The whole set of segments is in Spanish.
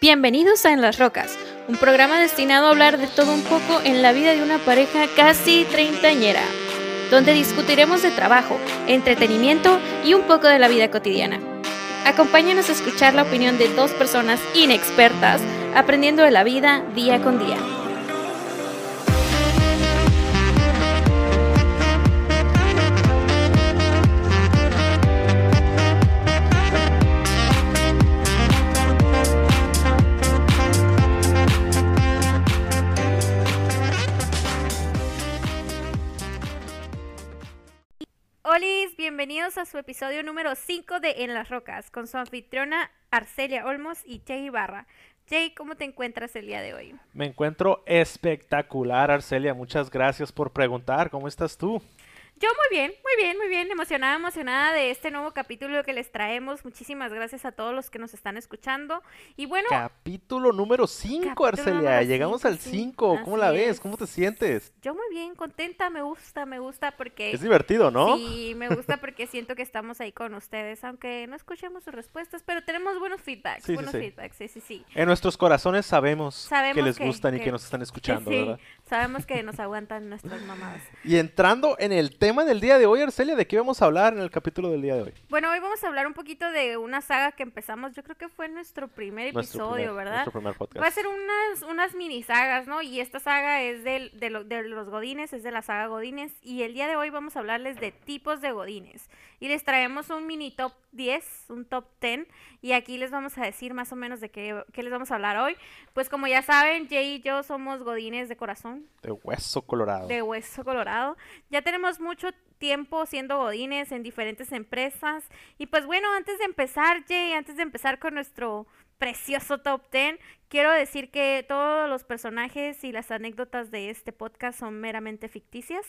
Bienvenidos a En las Rocas, un programa destinado a hablar de todo un poco en la vida de una pareja casi treintañera, donde discutiremos de trabajo, entretenimiento y un poco de la vida cotidiana. Acompáñanos a escuchar la opinión de dos personas inexpertas aprendiendo de la vida día con día. Bienvenidos a su episodio número 5 de En las Rocas con su anfitriona Arcelia Olmos y Jay Ibarra. Jay, ¿cómo te encuentras el día de hoy? Me encuentro espectacular, Arcelia. Muchas gracias por preguntar. ¿Cómo estás tú? Yo muy bien, muy bien, muy bien, emocionada, emocionada de este nuevo capítulo que les traemos. Muchísimas gracias a todos los que nos están escuchando. Y bueno... Capítulo número 5, Arcelia. Llegamos al 5. ¿Cómo la ves? ¿Cómo te sientes? Yo muy bien, contenta, me gusta, me gusta porque... Es divertido, ¿no? Sí, me gusta porque siento que estamos ahí con ustedes, aunque no escuchemos sus respuestas, pero tenemos buenos feedbacks, Sí, buenos sí. feedbacks, sí, sí, sí. En nuestros corazones sabemos, Sabemos que les que- gustan y que- nos están escuchando, ¿verdad? sabemos que nos aguantan nuestras mamadas. Y entrando en el tema del día de hoy, Arcelia, ¿de qué vamos a hablar en el capítulo del día de hoy? Bueno, hoy vamos a hablar un poquito de una saga que empezamos, yo creo que fue nuestro primer Nuestro episodio, primer- ¿verdad? Nuestro primer podcast. Va a ser unas, unas mini sagas, ¿no? Y esta saga es del- de, lo- de los Godines, es de la saga Godines. Y el día de hoy vamos a hablarles de tipos de Godines. Y les traemos un mini top 10, un top 10. Y aquí les vamos a decir más o menos de qué, qué les vamos a hablar hoy. Pues como ya saben, Jay y yo somos Godines de corazón, De hueso colorado. de hueso colorado. Ya tenemos mucho tiempo siendo godines en diferentes empresas. Y pues bueno, antes de empezar, Jay, antes de empezar con nuestro precioso top 10, quiero decir que todos los personajes y las anécdotas de este podcast son meramente ficticias.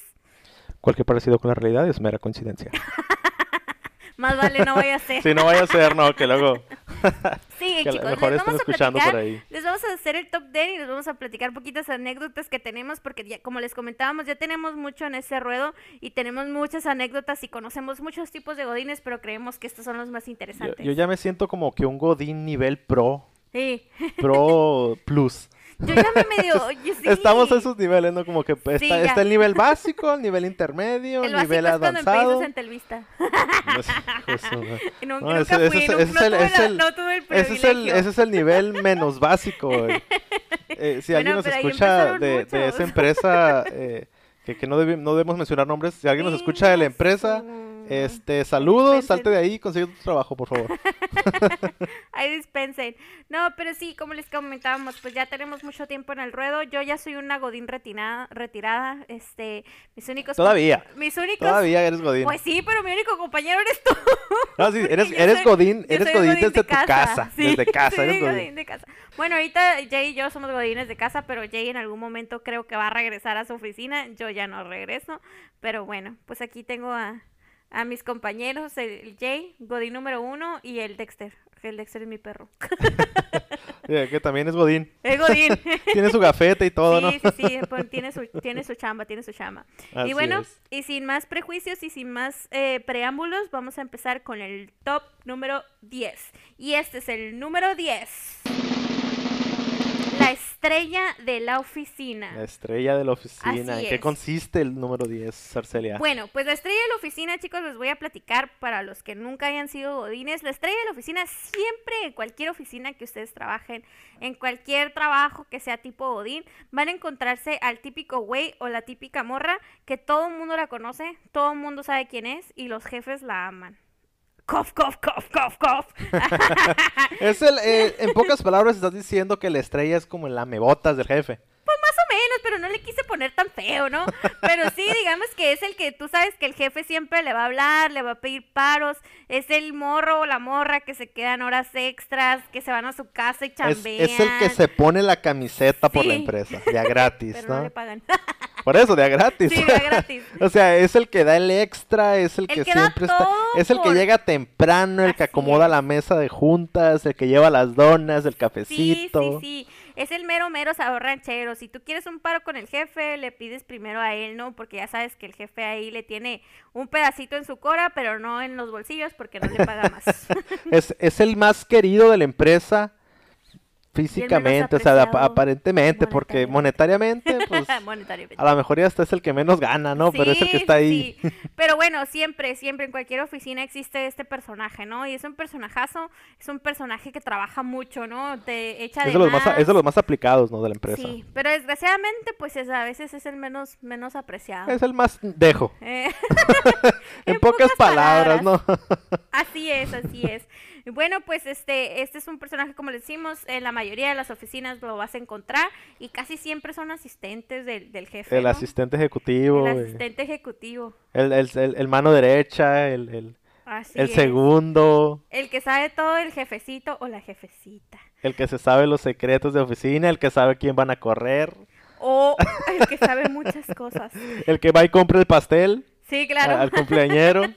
Cualquier parecido con la realidad es mera coincidencia. Más vale no voy a hacer. si no vaya a ser, no, que luego... Sí, que chicos, mejor les vamos a escuchando platicar, por ahí. les vamos a hacer el top 10 y les vamos a platicar poquitas anécdotas que tenemos porque ya, como les comentábamos, ya tenemos mucho en ese ruedo y tenemos muchas anécdotas y conocemos muchos tipos de godines, pero creemos que estos son los más Yo, interesantes. yo ya me siento como que un Godín nivel pro, Sí. pro plus. Yo ya me medio, oye, sí. Estamos a esos niveles, ¿no? Como que pues, Sí, está, está el nivel básico, el nivel intermedio, El el nivel es avanzado. en. No madre. Y no, No, ese- es el- Ese es, el, nivel menos básico. Eh, si alguien nos escucha de, esa empresa, eh, que, que no, no debemos mencionar nombres, si alguien nos escucha de la empresa, este, saludos, Dispensen. salte de ahí y consigue tu trabajo, por favor. Ahí dispensen. No, pero sí, como les comentábamos, pues ya tenemos mucho tiempo en el ruedo. Yo ya soy una godín retinada, retirada. Este, mis únicos... Todavía, Mis únicos... todavía eres Godín. Pues sí, pero mi único compañero eres tú. No, sí, eres, eres soy- Godín, eres Godín godín desde de tu casa, Sí, desde casa, soy eres godín Godín. de casa. Bueno, ahorita Jay y yo somos godines de casa, pero Jay en algún momento creo que va a regresar a su oficina. Yo ya no regreso. Pero bueno, pues aquí tengo a, a mis compañeros, el Jay, godín número uno, y el Dexter. El Dexter es mi perro. Que también es Godín. El godín. Tiene su gafete y todo, ¿no? Sí, sí, sí, pues, tiene su, tiene su chamba, tiene su chamba. Así y bueno, es. y sin más prejuicios y sin más eh, preámbulos, vamos a empezar con el top número 10. Y este es el número 10. La estrella de la oficina. La estrella de la oficina. Así ¿En qué es. consiste el número 10, Arcelia? Bueno, pues la estrella de la oficina, chicos, les voy a platicar para los que nunca hayan sido godines. La estrella de la oficina siempre en cualquier oficina que ustedes trabajen, en cualquier trabajo que sea tipo godín, van a encontrarse al típico güey o la típica morra que todo el mundo la conoce, todo el mundo sabe quién es y los jefes la aman. Cough, cough, cough, cough, cough. Es el, eh, en pocas palabras estás diciendo que la estrella es como el lamebotas del jefe. Menos, pero no le quise poner tan feo, ¿no? Pero sí, digamos que es el que tú sabes que el jefe siempre le va a hablar, le va a pedir paros, es el morro o la morra que se quedan horas extras, que se van a su casa y chambean. es el que se pone la camiseta por la Sí. empresa, de a gratis, Pero no ¿no? le pagan. Por eso, de a gratis. Sí, de a gratis. o sea, es el que da el extra, es el, El que, siempre está. Es el que llega temprano, el que acomoda es. la mesa de juntas, el que lleva las donas, el Sí, cafecito. sí, sí. Es el mero, mero sabor ranchero. Si tú quieres un paro con el jefe, le pides primero a él, ¿no? Porque ya sabes que el jefe ahí le tiene un pedacito en su cora, pero no en los bolsillos porque no le paga más. Es, es el más querido de la empresa. Físicamente, o sea, ap- aparentemente, porque monetariamente, pues Monetariamente. a lo mejor ya hasta es el que menos gana, ¿no? Pero es el que está ahí. sí. Pero bueno, siempre, siempre en cualquier oficina existe este personaje, ¿no? Y es un personajazo, es un personaje que trabaja mucho, ¿no? Te echa de, Es de, los más, más. es de los más aplicados, ¿no? De la empresa. Sí, pero desgraciadamente, pues es, a veces es el menos, menos apreciado. Es el más dejo. Eh, En, En pocas, pocas palabras, ¿no? Así es, así es. Bueno, pues este, este es un personaje, como le decimos, en la mayoría de las oficinas lo vas a encontrar y casi siempre son asistentes del, del jefe. el ¿no? asistente ejecutivo, El asistente ejecutivo. el, el- el- el mano derecha, el, el- Así el es. segundo, El que sabe todo, el jefecito o la jefecita. el que se sabe los secretos de oficina, el que sabe quién van a correr, O el que sabe muchas cosas. el que va y compra el pastel Sí, claro. al cumpleañero.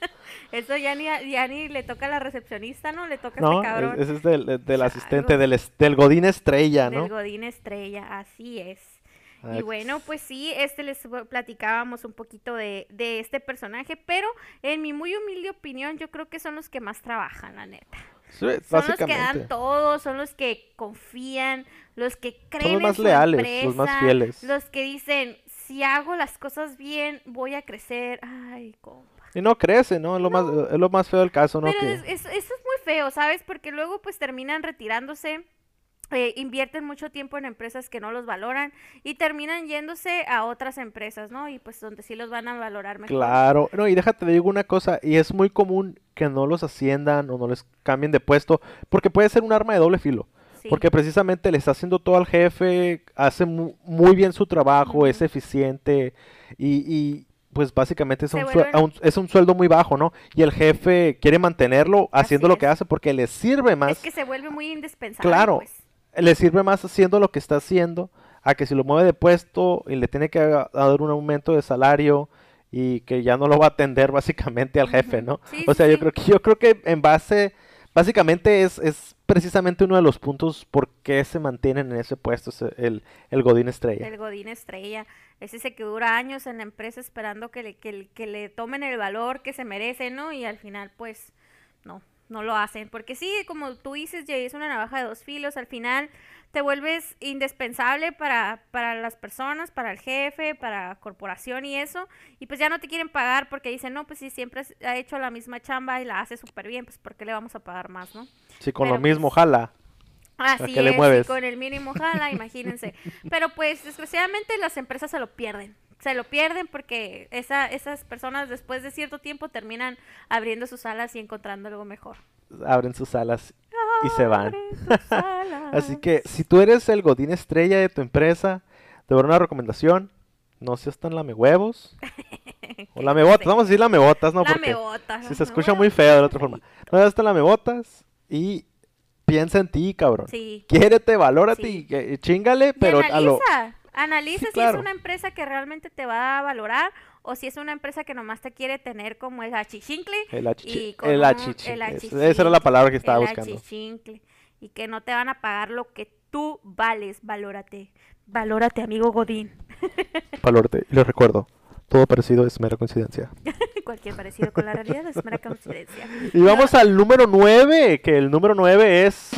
Eso ya ni, ya ni le toca a la recepcionista, ¿no? Le toca a este cabrón. es- ese es del, del asistente, del, del Godín Estrella, Del ¿no? Godín Estrella, así es. Ah, Y bueno, pues sí, este les platicábamos un poquito de, de este personaje, pero en mi muy humilde opinión, yo creo que son los que más trabajan, la neta. sí, Son los que dan todo, son los que confían, los que creen en más su leales, los más fieles. Los que dicen, si hago las cosas bien, voy a crecer. Ay, compa. Y no crece, ¿no? Es lo, más, es lo más feo del caso, ¿no? Pero Que- es- es- eso es muy feo, ¿sabes? Porque luego pues terminan retirándose, eh, invierten mucho tiempo en empresas que no los valoran y terminan yéndose a otras empresas, ¿no? Y pues donde sí los van a valorar mejor. Claro, no, y déjate te digo una cosa, y es muy común que no los asciendan o no les cambien de puesto, porque puede ser un arma de doble filo, Sí. porque precisamente le está haciendo todo al jefe, hace mu- muy bien su trabajo, es eficiente, y, y, pues básicamente es un, vuelven- es un sueldo muy bajo, ¿no? Y el jefe quiere mantenerlo haciendo lo que hace porque le sirve más. Es que se vuelve muy indispensable. Claro. pues. le sirve más haciendo lo que está haciendo a que si lo mueve de puesto y le tiene que dar un aumento de salario y que ya no lo va a atender básicamente al jefe. ¿no? Sí, o sí, sea, yo creo que yo creo que en base básicamente es, es precisamente uno de los puntos por qué se mantienen en ese puesto ese- el, el Godín Estrella. El Godín Estrella. Es ese que dura años en la empresa esperando que le, que, que le tomen el valor que se merece, ¿no? Y al final, pues, no, no lo hacen. Porque sí, como tú dices, Jay, es una navaja de dos filos. Al final te vuelves indispensable para, para las personas, para el jefe, para la corporación y eso. Y pues ya no te quieren pagar porque dicen, no, pues si siempre ha hecho la misma chamba y la hace súper bien, pues ¿por qué le vamos a pagar más, no? Sí, con pero lo mismo, pues, jala. Así le es, y con el mínimo jala, imagínense. Pero pues desgraciadamente las empresas se lo pierden. Se lo pierden porque esa, esas personas después de cierto tiempo terminan abriendo sus alas y encontrando algo mejor. Abren sus alas y se van. Así que si tú eres el Godín Estrella de tu empresa, te voy a dar una recomendación. No seas tan lamehuevos. O lamebotas, vamos a decir lamebotas, ¿no? Porque Lamebotas, si se escucha muy feo de la otra forma. No seas tan lamebotas y piensa en ti, cabrón. Sí. Quiérete, valórate Sí. y que- chingale, Y pero a lo... analiza, analiza si es una empresa que realmente te va a valorar o si es una empresa que nomás te quiere tener como el achichincle. El achichi- el achichincle, esa era la palabra que estaba el buscando. achichincle, Y que no te van a pagar lo que tú vales. Valórate. Valórate, amigo Godín. Valórate. Y les recuerdo, todo parecido es mera coincidencia. Cualquier parecido con la realidad es mera coincidencia. Y vamos al número 9, que el número 9 es...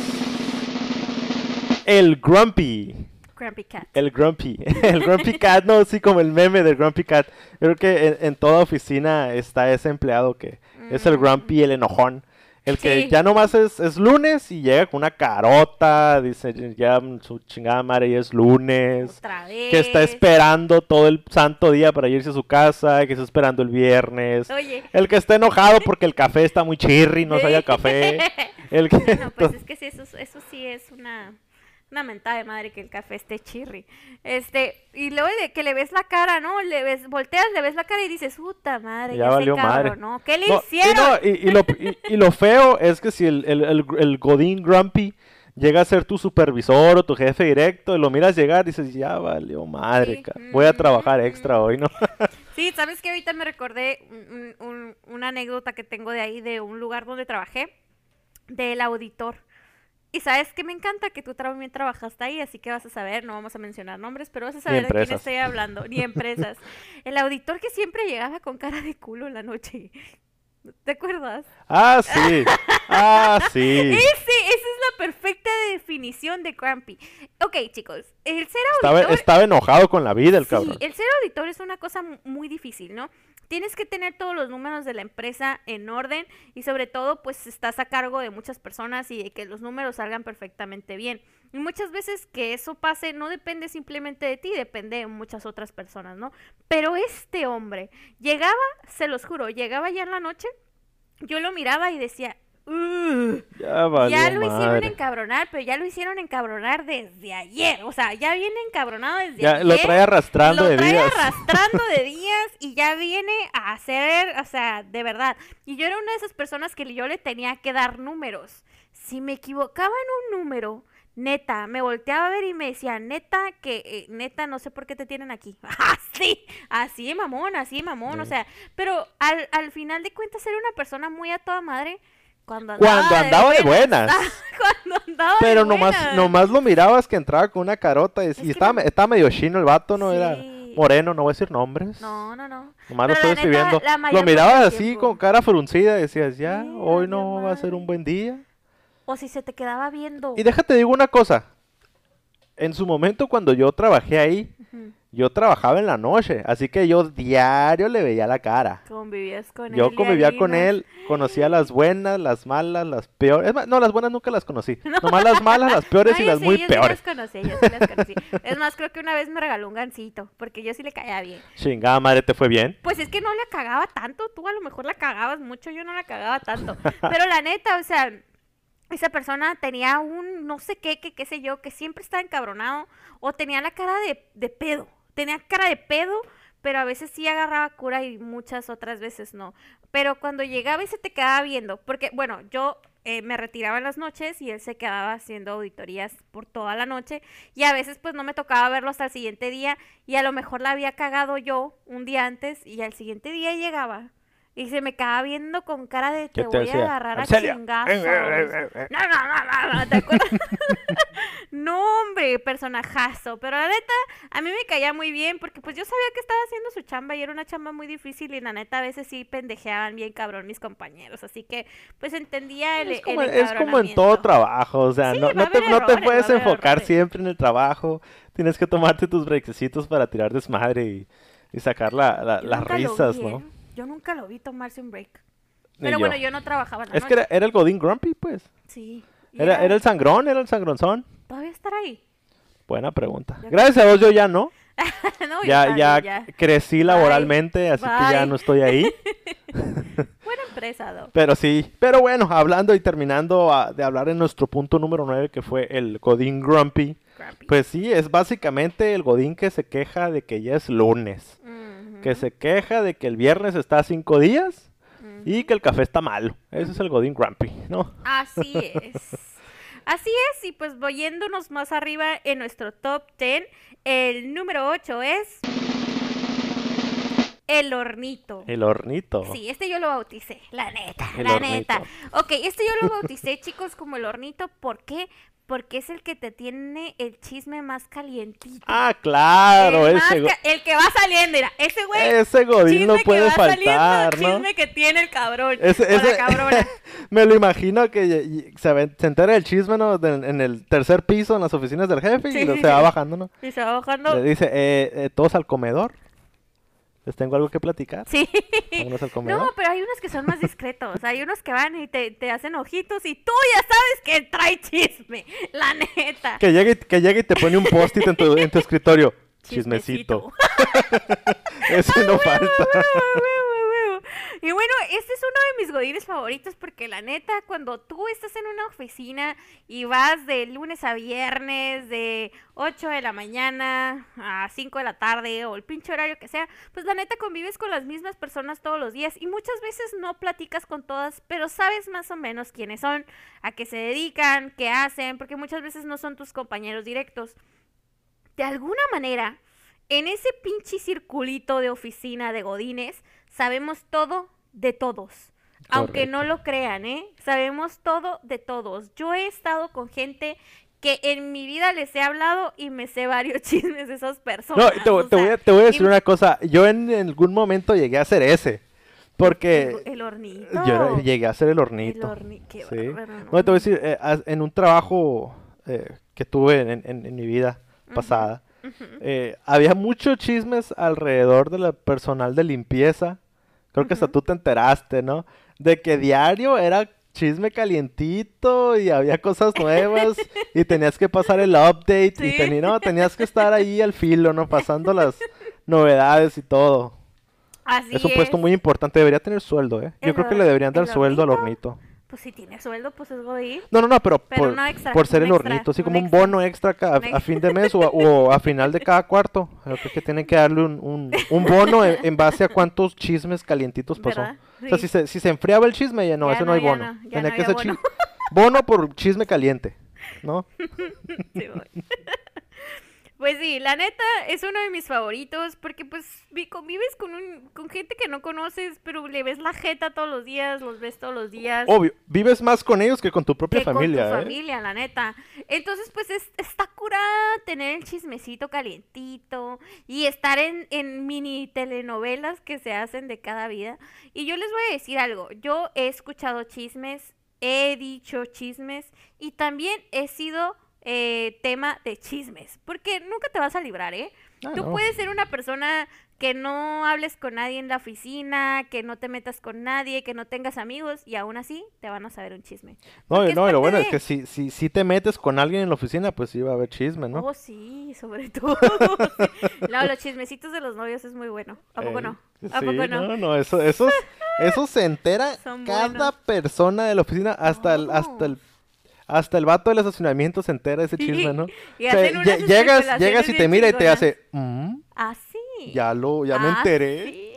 El Grumpy. Grumpy Cat. El Grumpy. El Grumpy Cat, no, sí, como el meme del Grumpy Cat. Yo creo que en, en toda oficina está ese empleado que es el Mm. Grumpy, el enojón. El que Sí. ya nomás es, es lunes y llega con una carota, dice ya mm, su chingada madre ya es lunes. Otra vez. Que está esperando todo el santo día para irse a su casa, que está esperando el viernes. Oye. El que está enojado porque el café está muy chirri, no sabía café. El que... No, pues es que sí, eso, eso sí es una, una mentada de madre que el café esté chirri. Este, y luego de que le ves la cara, ¿no? Le ves, volteas, le ves la cara y dices, puta madre, Ya valió madre. cabronó. ¿Qué le No, hicieron? no, y, y lo, y- y lo feo es que si el, el, el- el Godín Grumpy llega a ser tu supervisor o tu jefe directo y lo miras llegar, dices, ya valió madre, Sí. voy a trabajar extra hoy, ¿no? Sí, sabes que ahorita me recordé un- un- un- una anécdota que tengo de ahí, de un lugar donde trabajé, del auditor. Y sabes que me encanta que tú también trabajaste ahí, así que vas a saber, no vamos a mencionar nombres, pero vas a saber de quién estoy hablando, ni empresas. El auditor que siempre llegaba con cara de culo en la noche. ¿Te acuerdas? Ah, sí. Ah, sí. Ese, esa es la perfecta definición de grumpy. Ok, chicos, el ser auditor... estaba enojado con la vida el Sí, cabrón. el ser auditor es una cosa mu- muy difícil, ¿no? Tienes que tener todos los números de la empresa en orden y sobre todo pues estás a cargo de muchas personas y de que los números salgan perfectamente bien. Y muchas veces que eso pase no depende simplemente de ti, depende de muchas otras personas, ¿no? Pero este hombre llegaba, se los juro, llegaba ya en la noche, yo lo miraba y decía, Ya valió Ya lo hicieron encabronar, pero ya lo hicieron encabronar desde ayer. O sea, ya viene encabronado desde Ya ayer. lo trae arrastrando lo de trae días. arrastrando de días y ya viene a hacer, o sea, de verdad. Y yo era una de esas personas que yo le tenía que dar números. Si me equivocaba en un número, neta, me volteaba a ver y me decía, neta, que eh, neta, no sé por qué te tienen aquí. Así, así, mamón, así, mamón. O sea, pero al, al final de cuentas era una persona muy a toda madre. Cuando andaba, Cuando andaba de buenas. Cuando andaba de Pero nomás, buenas. nomás lo mirabas que entraba con una carota y, estaba, no- estaba medio chino el vato, ¿no? Era moreno, no voy a decir nombres. No, no, no. Nomás lo estoy escribiendo. Lo mirabas así con cara fruncida y decías, ya, Sí, hoy no va a ser un buen día. O si se te quedaba viendo. Y déjate digo una cosa. En su momento cuando yo trabajé ahí. Yo trabajaba en la noche, así que yo diario le veía la cara. Convivías con él. Yo convivía con él, conocía las buenas, las malas, las peores. Es más, no, las buenas nunca las conocí. Nomás las malas, las peores No, y las sí, muy yo peores. Sí las conocí, yo sí las conocí. es más, creo que una vez me regaló un gancito, porque yo sí le caía bien. Chingada madre, ¿te fue bien? Pues es que no la cagaba tanto, tú a lo mejor la cagabas mucho, yo no la cagaba tanto. Pero la neta, o sea, esa persona tenía un no sé qué, que qué sé yo, que siempre estaba encabronado, o tenía la cara de, de pedo, tenía cara de pedo, pero a veces sí agarraba cura y muchas otras veces no. Pero cuando llegaba y se te quedaba viendo, porque bueno, yo eh, me retiraba en las noches y él se quedaba haciendo auditorías por toda la noche y a veces pues no me tocaba verlo hasta el siguiente día y a lo mejor la había cagado yo un día antes y al siguiente día llegaba y se me quedaba viendo con cara de ¿Qué te voy a agarrar a "Arcelia". chingazos. No, no, no, no, no, ¿te acuerdas? no, hombre, personajazo. Pero la neta, a mí me caía muy bien porque pues yo sabía que estaba haciendo su chamba y era una chamba muy difícil y la neta a veces sí pendejeaban bien cabrón mis compañeros. Así que pues entendía el, Es como, el es como en todo trabajo, o sea, Sí, no, no te, no te puedes enfocar errores. siempre en el trabajo, tienes que tomarte tus brequecitos para tirar desmadre y, y sacar la- las risas, ¿no? Yo nunca lo vi tomarse un break. Pero yo. bueno, yo no trabajaba en la Es que era, era el Godín Grumpy, pues. Sí. Era, era el sangrón, era el sangronzón. ¿Todavía estará ahí? Buena pregunta. Yo Gracias a Dios yo ya no. no, Ya, ya, crecí laboralmente, así que ya no estoy ahí. Buena empresa, Do. Pero sí, pero bueno, hablando y terminando ah, de hablar en nuestro punto número 9, que fue el Godín Grumpy. Grumpy. Pues sí, es básicamente el Godín que se queja de que ya es lunes. Que se queja de que el viernes está a cinco días y que el café está malo. Ese es el Godín Grumpy, ¿no? Así es. Así es, y pues voy yéndonos más arriba en nuestro top 10, el número 8 es el hornito. El hornito. Sí, este yo lo bauticé, la neta, El la hornito. neta. Ok, este yo lo bauticé, chicos, como el hornito, ¿por qué? Porque es el que te tiene el chisme más calientito. Ah, claro, el, ese, el que va saliendo, mira, ese güey, ese Godín chisme no que puede va saliendo, faltar, ¿no? chisme que tiene el cabrón, Ese- o la cabrona. Me lo imagino que se, se entera el chisme en el tercer piso en las oficinas del jefe Sí, y sí, se va bajando, ¿no? Y se va bajando. Le dice, eh, eh, todos al comedor. Les tengo algo que platicar. Sí. Vámonos al comedor. No, pero hay unos que son más discretos. Hay unos que van y te, te hacen ojitos y tú ya sabes que trae chisme. La neta. Que llegue, y- que llegue y te pone un post-it en tu, en tu escritorio. Chismecito. Ese no falta. Y bueno, este es uno de mis godines favoritos porque la neta, cuando tú estás en una oficina y vas de lunes a viernes, de 8 de la mañana a 5 de la tarde o el pinche horario que sea, pues la neta convives con las mismas personas todos los días y muchas veces no platicas con todas, pero sabes más o menos quiénes son, a qué se dedican, qué hacen, porque muchas veces no son tus compañeros directos. De alguna manera, en ese pinche circulito de oficina de Godines, sabemos todo de todos. Aunque no lo crean, ¿eh? Sabemos todo de todos. Yo he estado con gente que en mi vida les he hablado y me sé varios chismes de esas personas. No, te, o te voy a, sea, te voy a decir y- una cosa. Yo en, algún momento llegué a ser ese. Porque El, el hornito. yo llegué a ser el El hornito. horni- qué Sí. No, te voy a decir, eh, en un trabajo eh, que tuve en, en- en mi vida pasada, eh, había muchos chismes alrededor del personal de limpieza. Creo que hasta tú te enteraste, ¿no? De que diario era chisme calientito y había cosas nuevas y tenías que pasar el update y teni- no, tenías que estar ahí al filo, ¿no? Pasando las novedades y todo. Así es un puesto es. muy importante, debería tener sueldo, ¿eh? Yo ¿El creo que le deberían dar el sueldo al hornito? Pues si tiene sueldo, pues es godín. No, no, no, pero, Pero por, no extra, por ser un el extra, hornito, así un como un extra. bono extra a, Un a fin de mes o a, o a final de cada cuarto. Creo que, tienen que darle un, un, un bono en, en base a cuántos chismes calientitos pasó. ¿Verdad? O sea, Sí. si se, si se enfriaba el chisme, ya no, Ya ese no, no, hay bono. no, Tenía que ser bono. bono por chisme caliente, ¿no? Sí, voy. Pues sí, la neta es uno de mis favoritos porque pues vi- convives con un, con gente que no conoces, pero le ves la jeta todos los días, los ves todos los días. Obvio, vives más con ellos que con tu propia que familia, con tu ¿eh? familia, la neta. Entonces, pues es- está curada tener el chismecito calientito y estar en, en mini telenovelas que se hacen de cada vida. Y yo les voy a decir algo, yo he escuchado chismes, he dicho chismes y también he sido eh, tema de chismes, porque nunca te vas a librar, ¿eh? Ah, Tú no. puedes ser una persona que no hables con nadie en la oficina, que no te metas con nadie, que no tengas amigos y aún así te van a saber un chisme. No, porque no, lo bueno es que si, si, si te metes con alguien en la oficina, pues sí va a haber chisme, ¿no? Oh, sí, sobre todo. No, los chismecitos de los novios es muy bueno. ¿A poco Ey, no? ¿A sí, poco no? No, no, eso, eso, eso se entera Son cada buenos. persona de la oficina, hasta el, hasta el, hasta el vato del estacionamiento se entera de ese chisme, ¿no? Y O sea, llegas, llegas y te mira y te hace, "Mm, Ah, sí. ya lo, ya me Ah, enteré, sí.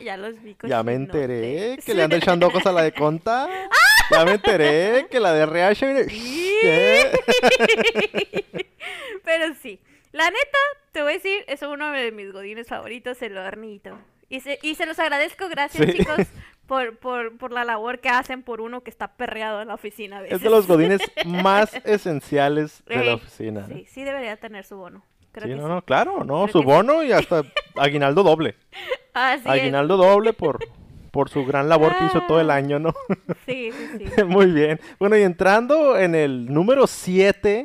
Ya los vi ya me enteré que le anda echando ojos a la de conta, ya me enteré que la de RH, mire, Sí. Pero sí, la neta, te voy a decir, es uno de mis godines favoritos, el hornito. Y se, y se los agradezco, gracias Sí. chicos, por, por, por la labor que hacen por uno que está perreado en la oficina a veces. es de los godines más esenciales de la oficina. ¿eh? Sí, sí debería tener su bono. Creo Sí, que no, sí. no, claro, no, Creo su sí. bono y hasta aguinaldo doble. Así es. Aguinaldo doble por, por su gran labor que hizo todo el Ah. año, ¿no? Sí, sí, sí. Muy bien. Bueno, y entrando en el número 7,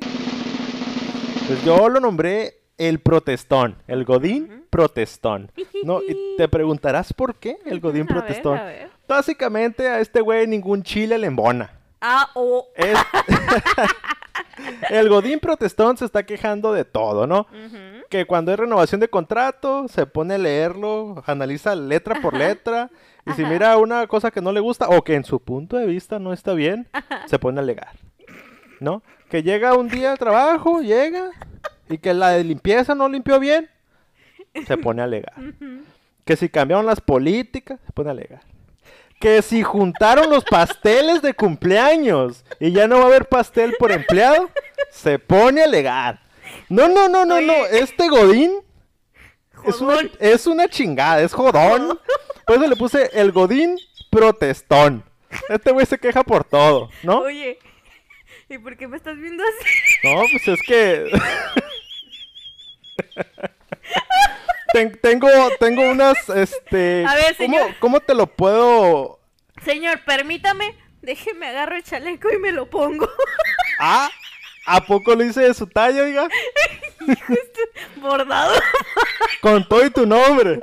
pues yo lo nombré el protestón, el Godín protestón. ¿no? Y te preguntarás por qué el Godín A ver, protestón. a ver. Básicamente a este güey ningún chile le embona. Ah, oh. Es- el Godín protestón se está quejando de todo, ¿no? Que cuando hay renovación de contrato, se pone a leerlo, analiza letra por letra, y si mira una cosa que no le gusta o que en su punto de vista no está bien, se pone a alegar. ¿No? Que llega un día al trabajo, llega, y que la de limpieza no limpió bien, se pone a alegar. Que si cambiaron las políticas, se pone a alegar. Que si juntaron los pasteles de cumpleaños y ya no va a haber pastel por empleado, se pone a alegar. No, no, no, no, no. Este Godín es una, es una chingada, es jodón. Por eso le puse el Godín protestón. Este güey se queja por todo, ¿no? Oye, ¿y por qué me estás viendo así? No, pues es que. Ten- tengo, tengo unas, este. A ver, ¿cómo, señor. ¿Cómo te lo puedo.? Señor, permítame, déjeme agarro el chaleco y me lo pongo. Ah, ¿a poco lo hice de su talla, oiga? Bordado. Con todo y tu nombre.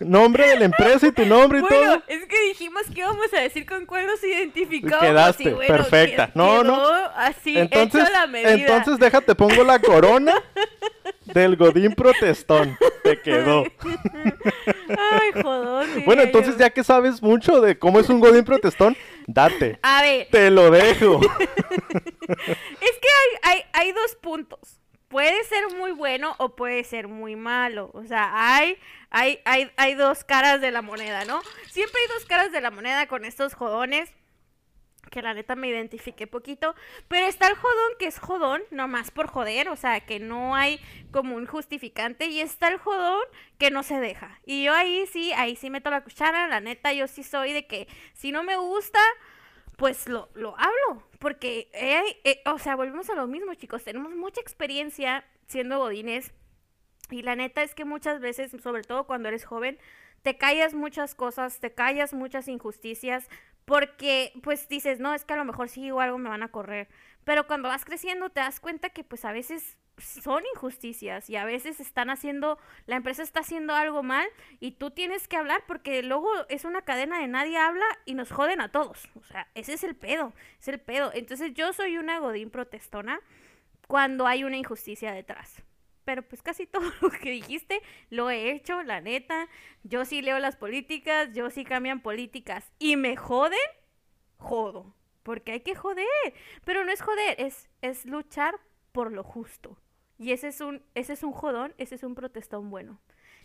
Nombre de la empresa y tu nombre y Bueno, todo. es que dijimos que íbamos a decir con cuál nos identificamos. Quedaste, y bueno, perfecta. que- No, no. Así, Entonces, hecho la medida. entonces déjate, pongo la corona del Godín protestón. Te quedó. Ay, jodón. Bueno, entonces yo. ya que sabes mucho de cómo es un Godín protestón, date. A ver, Te lo dejo. es que hay, hay, hay dos puntos. Puede ser muy bueno o puede ser muy malo. O sea, hay, hay, hay, hay dos caras de la moneda, ¿no? Siempre hay dos caras de la moneda con estos jodones. Que la neta me identifiqué poquito. Pero está el jodón que es jodón, nomás por joder. O sea, que no hay como un justificante. Y está el jodón que no se deja. Y yo ahí sí, ahí sí meto la cuchara. La neta, yo sí soy de que si no me gusta, pues lo, lo hablo. Porque, eh, eh, o sea, volvemos a lo mismo, chicos. Tenemos mucha experiencia siendo godines. Y la neta es que muchas veces, sobre todo cuando eres joven, te callas muchas cosas, te callas muchas injusticias, porque pues dices, no, es que a lo mejor sí o algo me van a correr. Pero cuando vas creciendo te das cuenta que pues a veces son injusticias y a veces están haciendo, la empresa está haciendo algo mal y tú tienes que hablar porque luego es una cadena de nadie habla y nos joden a todos. O sea, ese es el pedo, es el pedo. Entonces yo soy una godín protestona cuando hay una injusticia detrás. Pero pues casi todo lo que dijiste lo he hecho, la neta. Yo sí leo las políticas, yo sí cambian políticas y me joden, jodo. Porque hay que joder. Pero no es joder, es, es luchar por lo justo. Y ese es un, ese es un jodón, ese es un protestón bueno.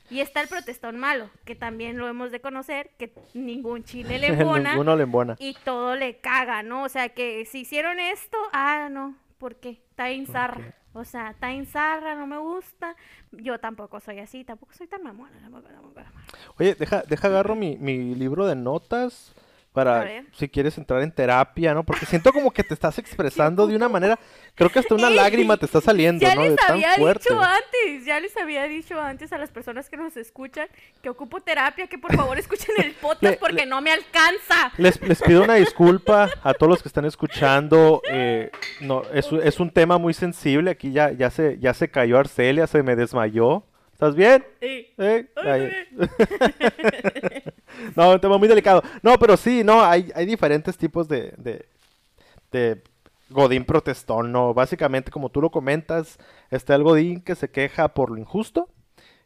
Y está el protestón malo, que también lo hemos de conocer, que ningún chile le embona. Ninguno le embona. Y todo le caga, ¿no? O sea, que si hicieron esto, ah, no, ¿por qué? Está en zarra. O sea, está en zarra, no me gusta. Yo tampoco soy así, tampoco soy tan mamona. tampoco, tampoco, tampoco. Oye, deja, deja agarro mi, mi libro de notas para si quieres entrar en terapia, ¿no? Porque siento como que te estás expresando de una manera, creo que hasta una lágrima te está saliendo, Ya ¿no? les De tan había fuerte. dicho antes, ya les había dicho antes a las personas que nos escuchan que ocupo terapia, que por favor escuchen el podcast Le- porque le- no me alcanza. Les, les pido una disculpa a todos los que están escuchando. eh, no, es, es un tema muy sensible. Aquí ya, ya, se, ya se cayó Arcelia, se me desmayó. ¿Estás bien? Sí. ¿Eh? Ay, no, un tema muy delicado. No, pero sí, no, hay, hay diferentes tipos de, de, de Godín protestón, ¿no? Básicamente, como tú lo comentas, está el Godín que se queja por lo injusto.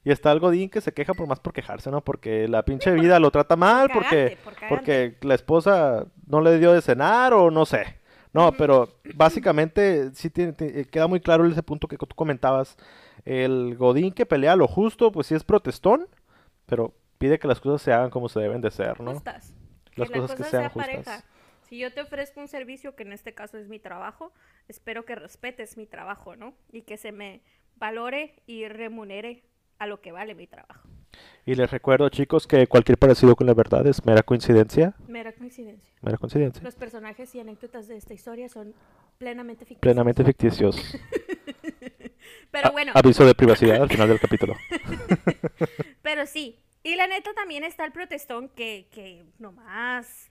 Y está el Godín que se queja por más por quejarse, ¿no? Porque la pinche vida lo trata mal, porque, cagante, por cagante. porque la esposa no le dio de cenar o no sé. No, pero básicamente sí tiene- te- queda muy claro ese punto que tú comentabas. El Godín que pelea lo justo, pues sí es protestón, pero pide que las cosas se hagan como se deben de ser, ¿no? Justas. Las que cosas que sean sea justas. pareja. Si yo te ofrezco un servicio, que en este caso es mi trabajo, espero que respetes mi trabajo, ¿no? Y que se me valore y remunere a lo que vale mi trabajo. Y les recuerdo, chicos, que cualquier parecido con la verdad es mera coincidencia. Mera coincidencia. Mera coincidencia. Los personajes y anécdotas de esta historia son plenamente ficticios. Plenamente ficticios. Pero A- bueno, aviso de privacidad al final del capítulo. pero sí. Y la neta también está el protestón que, que nomás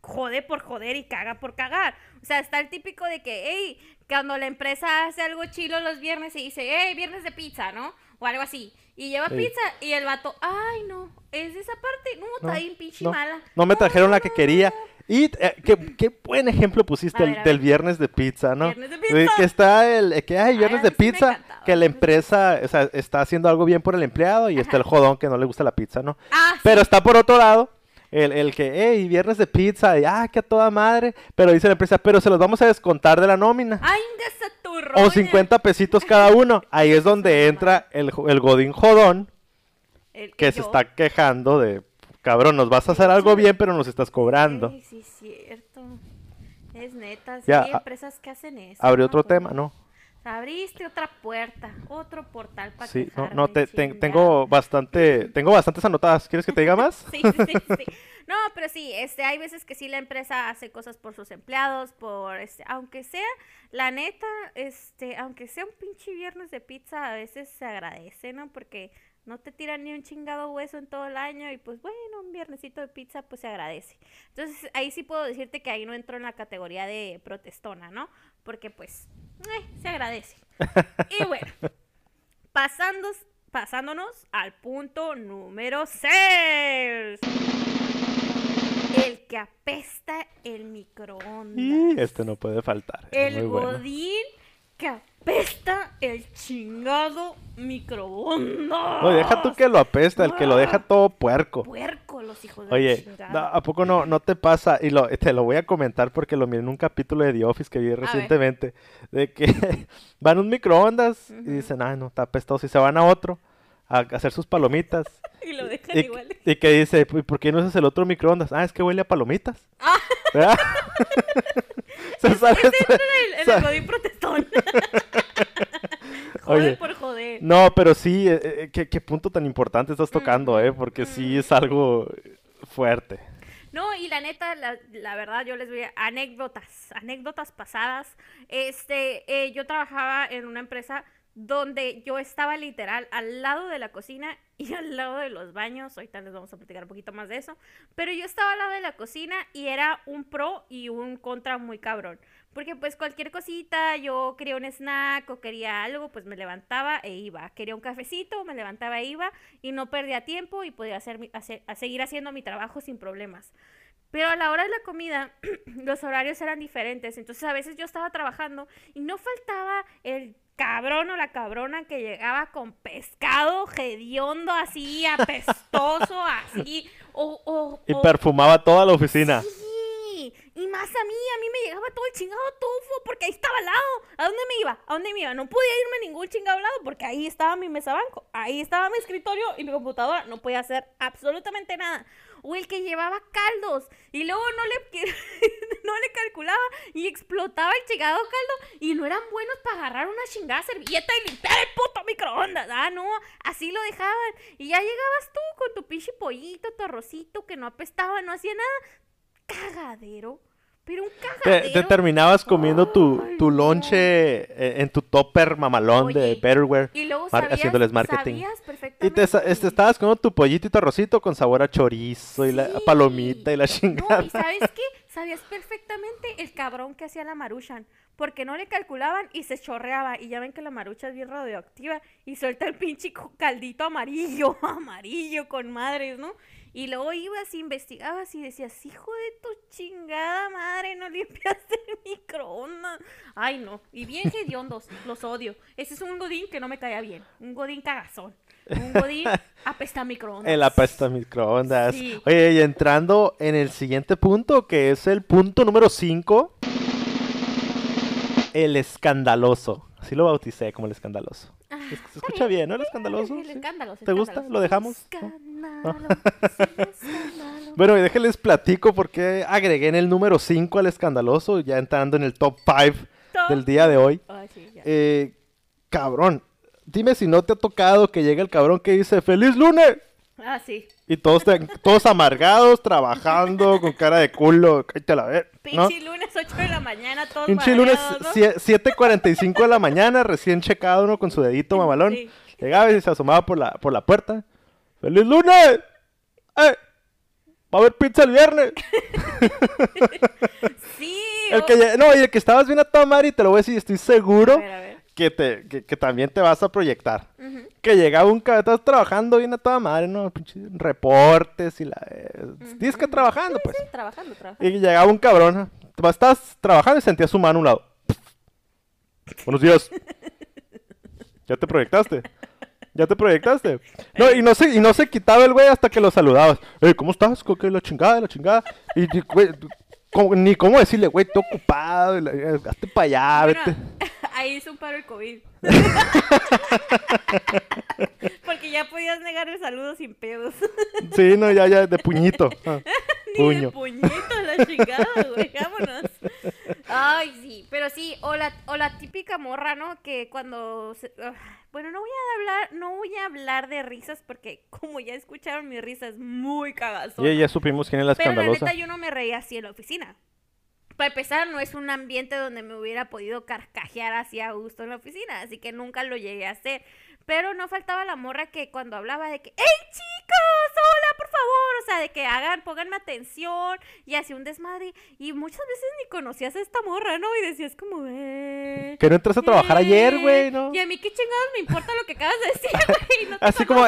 jode por joder y caga por cagar. O sea, está el típico de que, hey, cuando la empresa hace algo chilo los viernes y dice, hey, viernes de pizza, ¿no? O algo así. Y lleva Sí. pizza y el vato, ay, no, es de esa parte, no, está No, bien pinche no, mala. No me trajeron la que quería. Y eh, qué, qué buen ejemplo pusiste el- del viernes de pizza, ¿no? Viernes de De pizza. que está el, eh, que hay viernes de sí pizza, que la empresa o sea, está haciendo algo bien por el empleado y está el jodón que no le gusta la pizza, ¿no? Ah, sí. Pero está por otro lado el, el que, hey, viernes de pizza, y ah, que a toda madre. Pero dice la empresa, pero se los vamos a descontar de la nómina. Ay, de o roña. 50 pesitos cada uno. Ahí es donde entra el, el godín jodón El- que se está quejando de, cabrón, nos vas a hacer algo bien, pero nos estás cobrando. Ay, sí, cierto. Es neta, sí Ya, hay empresas que hacen eso. Abre otro tema, ¿no? Abriste otra puerta, otro portal para Sí, no, no, te- tengo bastante, tengo bastantes anotadas. ¿Quieres que te diga más? Sí, sí, sí, sí. No, pero sí, este, hay veces que sí la empresa hace cosas por sus empleados, por, este, aunque sea, la neta, este, aunque sea un pinche viernes de pizza, a veces se agradece, ¿no? Porque no te tiran ni un chingado hueso en todo el año y pues bueno, un viernesito de pizza pues se agradece. Entonces ahí sí puedo decirte que ahí no entro en la categoría de protestona, ¿no? Porque pues eh, se agradece. Y bueno, pasando, pasándonos al punto número 6. El que apesta el microondas. Y este no puede faltar. el bueno. godín que apesta el chingado microondas. No, deja tú que lo apesta, el que lo deja todo puerco. Puerco los hijos de la Oye, chingada. ¿a poco no, no te pasa? Y lo, te lo voy a comentar porque lo miré en un capítulo de The Office que vi recientemente. De que van a un microondas y dicen, ay, no, está apestoso. Y se van a otro a hacer sus palomitas. Y lo dejan Y, igual. y que dice, "¿Y ¿por qué no usas el otro microondas? Ah, es que huele a palomitas. Ah. ¿Verdad? Se sale- entra en el, en el protestón. Joder Oye, por joder. No, pero sí, eh, eh, ¿qué, qué punto tan importante estás tocando, ¿eh? Porque sí es algo fuerte. No, y la neta, la, la verdad, yo les voy a... Anécdotas, anécdotas pasadas. Este, eh, yo trabajaba en una empresa donde yo estaba literal al lado de la cocina y al lado de los baños. Ahorita les vamos a platicar un poquito más de eso. Pero yo estaba al lado de la cocina y era un pro y un contra muy cabrón. Porque pues cualquier cosita, yo quería un snack o quería algo, pues me levantaba e iba. Quería un cafecito, me levantaba e iba y no perdía tiempo y podía hacer, seguir haciendo mi trabajo sin problemas. Pero a la hora de la comida, los horarios eran diferentes. Entonces a veces yo estaba trabajando y no faltaba el cabrón o la cabrona que llegaba con pescado hediondo así, apestoso, así. O, y perfumaba toda la oficina. Sí, y más a mí, a mí me llegaba todo el chingado tufo porque ahí estaba al lado. ¿A dónde me iba? ¿A dónde me iba? No podía irme a ningún chingado lado porque ahí estaba mi mesa banco, ahí estaba mi escritorio y mi computadora. No podía hacer absolutamente nada o el que llevaba caldos y luego no le, no le calculaba y explotaba el chingado caldo y no eran buenos para agarrar una chingada servilleta y limpiar el puto microondas. Ah, no, así lo dejaban. Y ya llegabas tú con tu pinche pollito, tu arrocito que no apestaba, no hacía nada. Cagadero. Pero un cagadero. Te, terminabas comiendo tu, tu lonche eh, en tu topper mamalón de Betterware. Y luego haciéndoles marketing. y te, estabas comiendo tu pollito y tu arrocito con sabor a chorizo y la palomita y la chingada. No, y ¿sabes qué? Sabías perfectamente el cabrón que hacía la maruchan. Porque no le calculaban y se chorreaba. Y ya ven que la marucha es bien radioactiva. Y suelta el pinche caldito amarillo. Amarillo con madres, ¿no? Y luego ibas y investigabas y decías, hijo de tu chingada madre, no limpiaste el microondas. Ay, no. Y bien hediondos, los odio. Ese es un godín que no me caía bien. Un godín cagazón. Un godín apesta microondas. El apesta microondas. Oye, y entrando en el siguiente punto, que es el punto número 5. El escandaloso. Así lo bauticé como el escandaloso. Ah, se escucha bien, ¿no? El escandaloso. ¿Te gusta? ¿Lo dejamos? Bueno, y déjenles platico por qué agregué en el número 5 al escandaloso, ya entrando en el top 5 del día de hoy. eh, cabrón, dime si no te ha tocado que llegue el cabrón que dice ¡Feliz lunes! Ah, sí. Y todos, todos amargados, trabajando, con cara de culo. Cállate la ver. Pinche lunes, 8 de la mañana, todos Pinche lunes, 7.45 de la mañana, recién checado uno con su dedito mamalón. Llegaba y se asomaba por la, por la puerta. ¡Feliz lunes! ¡Eh! ¡Va a haber pizza el viernes! sí. El que, no, y el que estabas bien a tomar y te lo voy a decir, estoy seguro. A ver, a ver que, te, que, también te vas a proyectar. Que llegaba un cabrón, estás trabajando bien a toda madre, ¿no? reportes y la... Eh, tienes que trabajando, pues. Sí, trabajando, trabajando. Y llegaba un cabrón, estás trabajando y sentías su mano a un lado. Buenos días. ¿Ya te proyectaste? ¿Ya te proyectaste? No, y no se, y no se quitaba el güey hasta que lo saludabas. ¿cómo estás? ¿Qué la chingada, la chingada? Y, güey, ni cómo decirle, güey, estoy ocupado, hazte para allá, vete. Ahí hizo un paro el COVID. Porque ya podías negar el saludo sin pedos. sí, no, ya, ya, de puñito. Ah, de puñito, la chingada, güey, vámonos. Ay, sí, pero sí, o la, o la típica morra, ¿no? Que cuando... Ah, bueno, no voy a hablar, no voy a hablar de risas porque como ya escucharon mi risa es muy cagazón. Y ya supimos quién es la escandalosa. Pero la neta yo no me reía así en la oficina. Para empezar, no es un ambiente donde me hubiera podido carcajear así a gusto en la oficina, así que nunca lo llegué a hacer. Pero no faltaba la morra que cuando hablaba de que, ¡Ey, chicos! Sea, de que hagan, pónganme atención y hacía un desmadre. Y muchas veces ni conocías a esta morra, ¿no? Y decías como, eh. Que no entras a trabajar ayer, güey, ¿no? Y a mí, ¿qué chingados me importa lo que acabas de decir, güey? No Así como,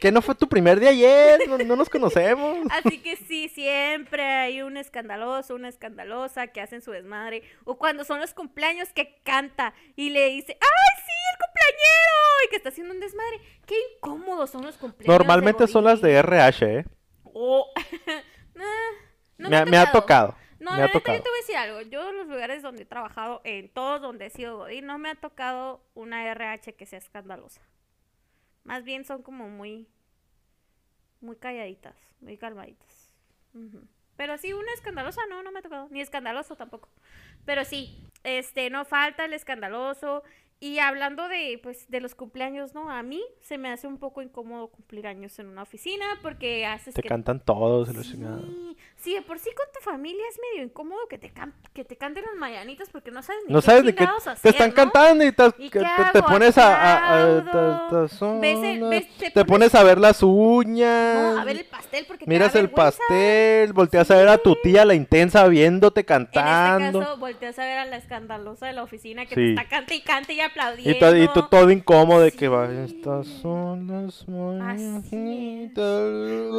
que no fue tu primer día ayer, no, nos conocemos. Así que sí, siempre hay un escandaloso, una escandalosa que hacen su desmadre. O cuando son los cumpleaños que canta y le dice, ¡ay, sí, el cumpleañero! y que está haciendo un desmadre. Qué incómodos son los cumpleaños. Normalmente son las de RH, ¿eh? Oh. me, ha tocado. No, me ha tocado. yo te voy a decir algo. Yo en los lugares donde he trabajado, en todos donde he sido Godín, no me ha tocado una RH que sea escandalosa. Más bien son como muy, muy calladitas, muy calmaditas. Pero sí, una escandalosa, no, no me ha tocado. Ni escandaloso tampoco. Pero sí, este, no falta el escandaloso. Y hablando de, pues, de los cumpleaños, ¿no? A mí se me hace un poco incómodo cumplir años en una oficina porque haces Te que... cantan todos, la Sí, sí, de por sí con tu familia es medio incómodo que te, can- que te canten las mañanitas porque no sabes ni No qué sabes qué te están ¿no? cantando y, te, ¿Y que qué te, te pones a, te- te- te te pones- a ver las uñas. No, a ver el pastel porque te Miras da el pastel, volteas a ver a tu tía la intensa viéndote En este cantando. caso, volteas a ver a la escandalosa de la oficina que Sí. te está cante y cante y aplaudiendo. Y, to- y tú todo incómodo de que va. Estas son las mañanitas".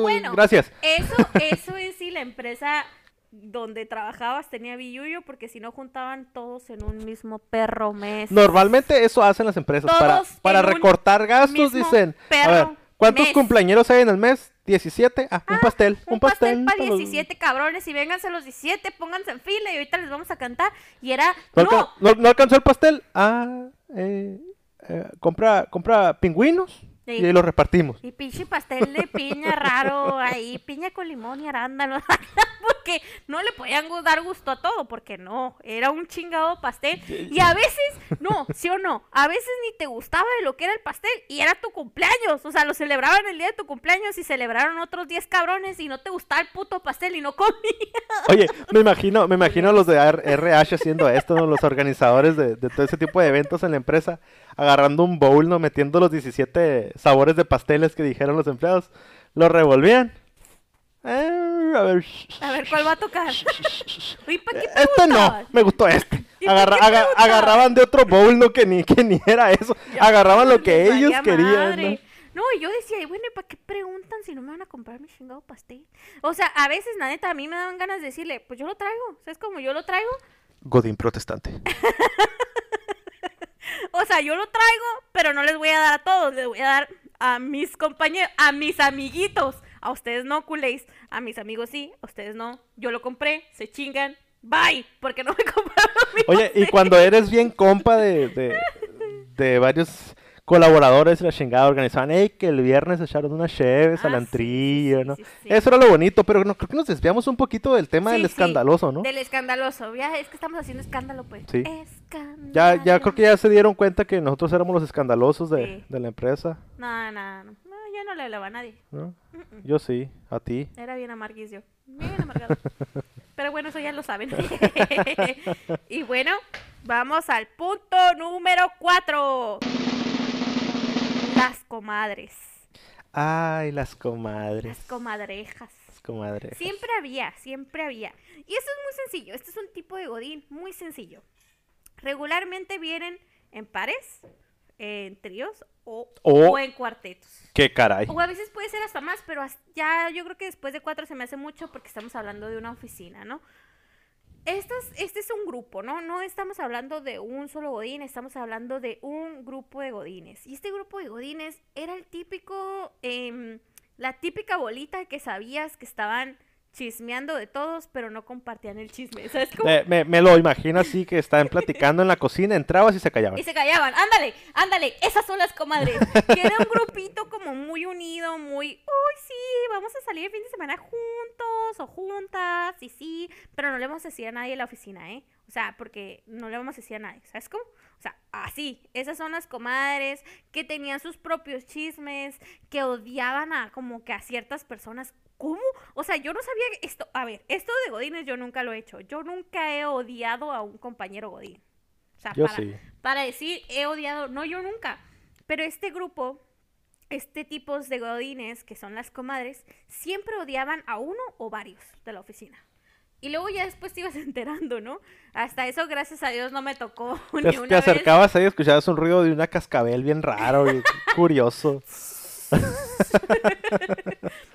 Bueno. Gracias. Eso, eso es si la empresa donde trabajabas tenía billuyo, porque si no juntaban todos en un mismo perro mes. Normalmente eso hacen las empresas. Para, Todos para recortar gastos dicen. A perro ver, ¿cuántos mes. cumpleañeros hay en el mes? 17. Ah, un pastel. Un, Un, pastel, para para los- 17 cabrones y vénganse los 17, pónganse en fila y ahorita les vamos a cantar. Y era, ¿No, no- no alcanzó el pastel? Ah, eh, eh, compra, compra pingüinos Sí. y ahí los repartimos. Y pinche pastel de piña raro ahí, piña con limón y arándanos. porque no le podían dar gusto a todo, porque no, era un chingado pastel. Y a veces, no, sí o no, a veces ni te gustaba de lo que era el pastel y era tu cumpleaños. O sea, lo celebraban el día de tu cumpleaños y celebraron otros 10 cabrones y no te gustaba el puto pastel y no comías. Oye, me imagino, me imagino los de RH haciendo esto, ¿no? Los organizadores de, de todo ese tipo de eventos en la empresa, agarrando un bowl, ¿no? Metiendo los 17 sabores de pasteles que dijeron los empleados, los revolvían. Eh, a ver. A ver, ¿cuál va a tocar? Uy, ¿para qué Este no, me gustó este. Agarraban de otro bowl, no que ni, que ni era eso. Agarraban lo que ellos querían. No, y yo decía, "Y bueno, ¿y para qué preguntan si no me van a comprar mi chingado pastel? O sea, a veces, la neta, a mí me daban ganas de decirle, pues yo lo traigo. ¿Sabes cómo yo lo traigo? Godín protestante. O sea, yo lo traigo, pero no les voy a dar a todos, les voy a dar a mis compañeros, a mis amiguitos. A ustedes no, culéis. A mis amigos sí, a ustedes no. Yo lo compré, se chingan. Bye, porque no me compraron mi Oye, y cuando eres bien compa de, de, de varios colaboradores, la chingada organizaban, hey, que el viernes echaron unas cheves Ah, al sí, antrillo, sí, sí, ¿no? sí. Eso era lo bonito, pero no, creo que nos desviamos un poquito del tema del escandaloso, ¿no? Del escandaloso. Ya es que estamos haciendo escándalo, pues. Sí. Escándalo. Ya, ya creo que ya se dieron cuenta que nosotros éramos los escandalosos de, de la empresa, No, no, no. No, yo no le hablaba a nadie. ¿no? Mm, mm. Yo sí, a ti. Era bien amarguis yo. Bien amargado. Pero bueno, eso ya lo saben. y bueno, vamos al punto número 4. Las comadres. Ay, las comadres. Las comadrejas. Las comadres. Siempre había, siempre había. Y esto es muy sencillo. Este es un tipo de godín muy sencillo. Regularmente vienen en pares, en tríos o, O- o en cuartetos. Qué caray. O a veces puede ser hasta más, pero ya yo creo que después de cuatro se me hace mucho porque estamos hablando de una oficina, ¿no? Estos, este es un grupo, ¿no? No estamos hablando de un solo godín, estamos hablando de un grupo de godines. Y este grupo de godines era el típico, em, la típica bolita que sabías que estaban chismeando de todos, pero no compartían el chisme. ¿Sabes cómo? Me, me- me lo imagino así que estaban platicando en la cocina, entrabas y se callaban. Y se callaban, ándale, ándale, esas son las comadres. Que era un grupito como muy unido, muy, uy, sí, vamos a salir el fin de semana juntos o juntas, y sí, pero no le vamos a decir a nadie en la oficina, ¿eh? O sea, porque no le vamos a decir a nadie, ¿sabes cómo? O sea, así, esas son las comadres que tenían sus propios chismes, que odiaban a como que a ciertas personas. ¿Cómo? O sea, yo no sabía esto, a ver, esto de Godines yo nunca lo he hecho. Yo nunca he odiado a un compañero Godín. O sea, Yo para, sí. para decir he odiado, no yo nunca, pero este grupo, este tipo de godines que son las comadres, siempre odiaban a uno o varios de la oficina. Y luego ya después te ibas enterando, ¿no? Hasta eso, gracias a Dios, no me tocó Te, ni te una vez. acercabas ahí y escuchabas un ruido de una cascabel bien raro y curioso.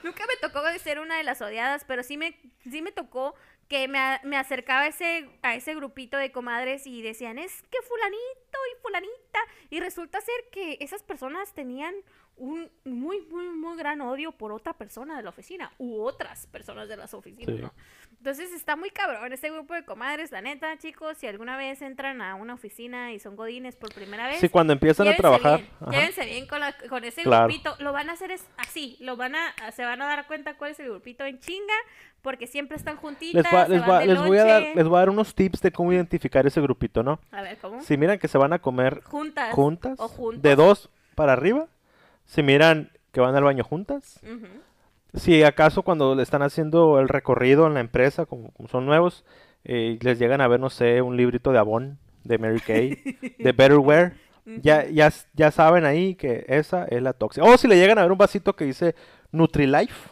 Nunca me tocó de ser una de las odiadas, pero sí me, sí me tocó que me, me acercaba a ese, a ese grupito de comadres y decían, es que fulanito y fulanita. Y resulta ser que esas personas tenían un muy, muy, muy gran odio por otra persona de la oficina u otras personas de las oficinas, Sí. ¿no? Entonces está muy cabrón este grupo de comadres, la neta, chicos, si alguna vez entran a una oficina y son godines por primera vez, Sí, cuando empiezan a trabajar. bien, llévense bien con, la- con ese Claro. grupito, lo van a hacer es así, lo van a, se van a dar cuenta cuál es el grupito en chinga, porque siempre están juntitas, Les, va- les, va- les voy a dar, les voy a dar unos tips de cómo identificar ese grupito, ¿no? A ver, ¿cómo? Si miran que se van a comer Juntas. juntas, O juntos. de dos para arriba. Si miran que van al baño juntas. Si acaso cuando le están haciendo el recorrido en la empresa, como, como son nuevos, eh, les llegan a ver, no sé, un librito de Avon, de Mary Kay, de Betterware, ya, ya, ya saben ahí que esa es la tóxica. O si le llegan a ver un vasito que dice Nutri-Life,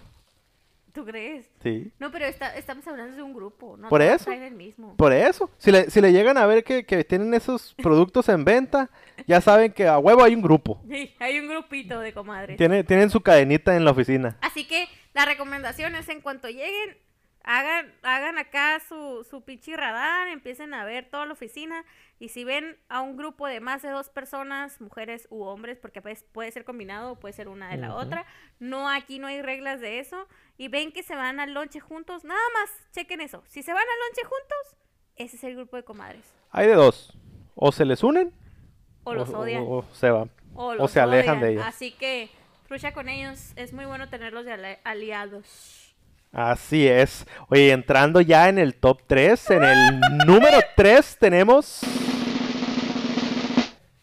¿Tú crees? sí. No, pero está- estamos hablando de un grupo, no Por eso. el mismo. Por eso, si le, si le llegan a ver que, que tienen esos productos en venta, ya saben que a huevo hay un grupo. Sí, hay un grupito de comadres. Tiene, tienen su cadenita en la oficina. Así que la recomendación es en cuanto lleguen, hagan, hagan acá su, su pinche radar, empiecen a ver toda la oficina y si ven a un grupo de más de dos personas, mujeres u hombres, porque pues, puede ser combinado o puede ser una de la otra, no aquí no hay reglas de eso y ven que se van al lonche juntos, nada más, chequen eso. Si se van al lonche juntos, ese es el grupo de comadres. Hay de dos. O se les unen O los odian. o se van. O, se alejan de ellos. Así que trucha con ellos, es muy bueno tenerlos de ali- aliados. Así es. Oye, entrando ya en el top 3, en el número 3 tenemos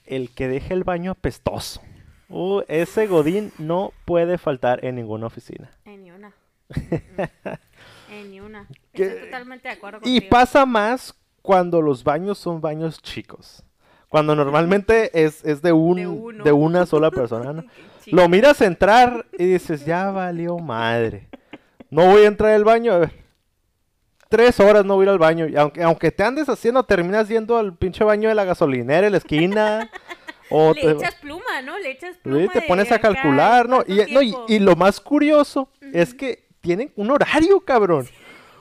el que deja el baño apestoso. Uh, ese godín no puede faltar en ninguna oficina. En ni una. En ni una. Estoy totalmente de acuerdo Y pasa más cuando los baños son baños chicos. Cuando normalmente es, es de, un, De de una sola persona. ¿no? Lo miras entrar y dices, ya valió madre. No voy a entrar al baño, a ver. Tres horas no voy a ir al baño. Y aunque, aunque te andes haciendo, terminas yendo al pinche baño de la gasolinera en la esquina. o Le te, echas pluma, ¿no? Le echas pluma. te de pones a calcular, ¿no? ¿cuánto Y, y, y lo más curioso es que tienen un horario, cabrón.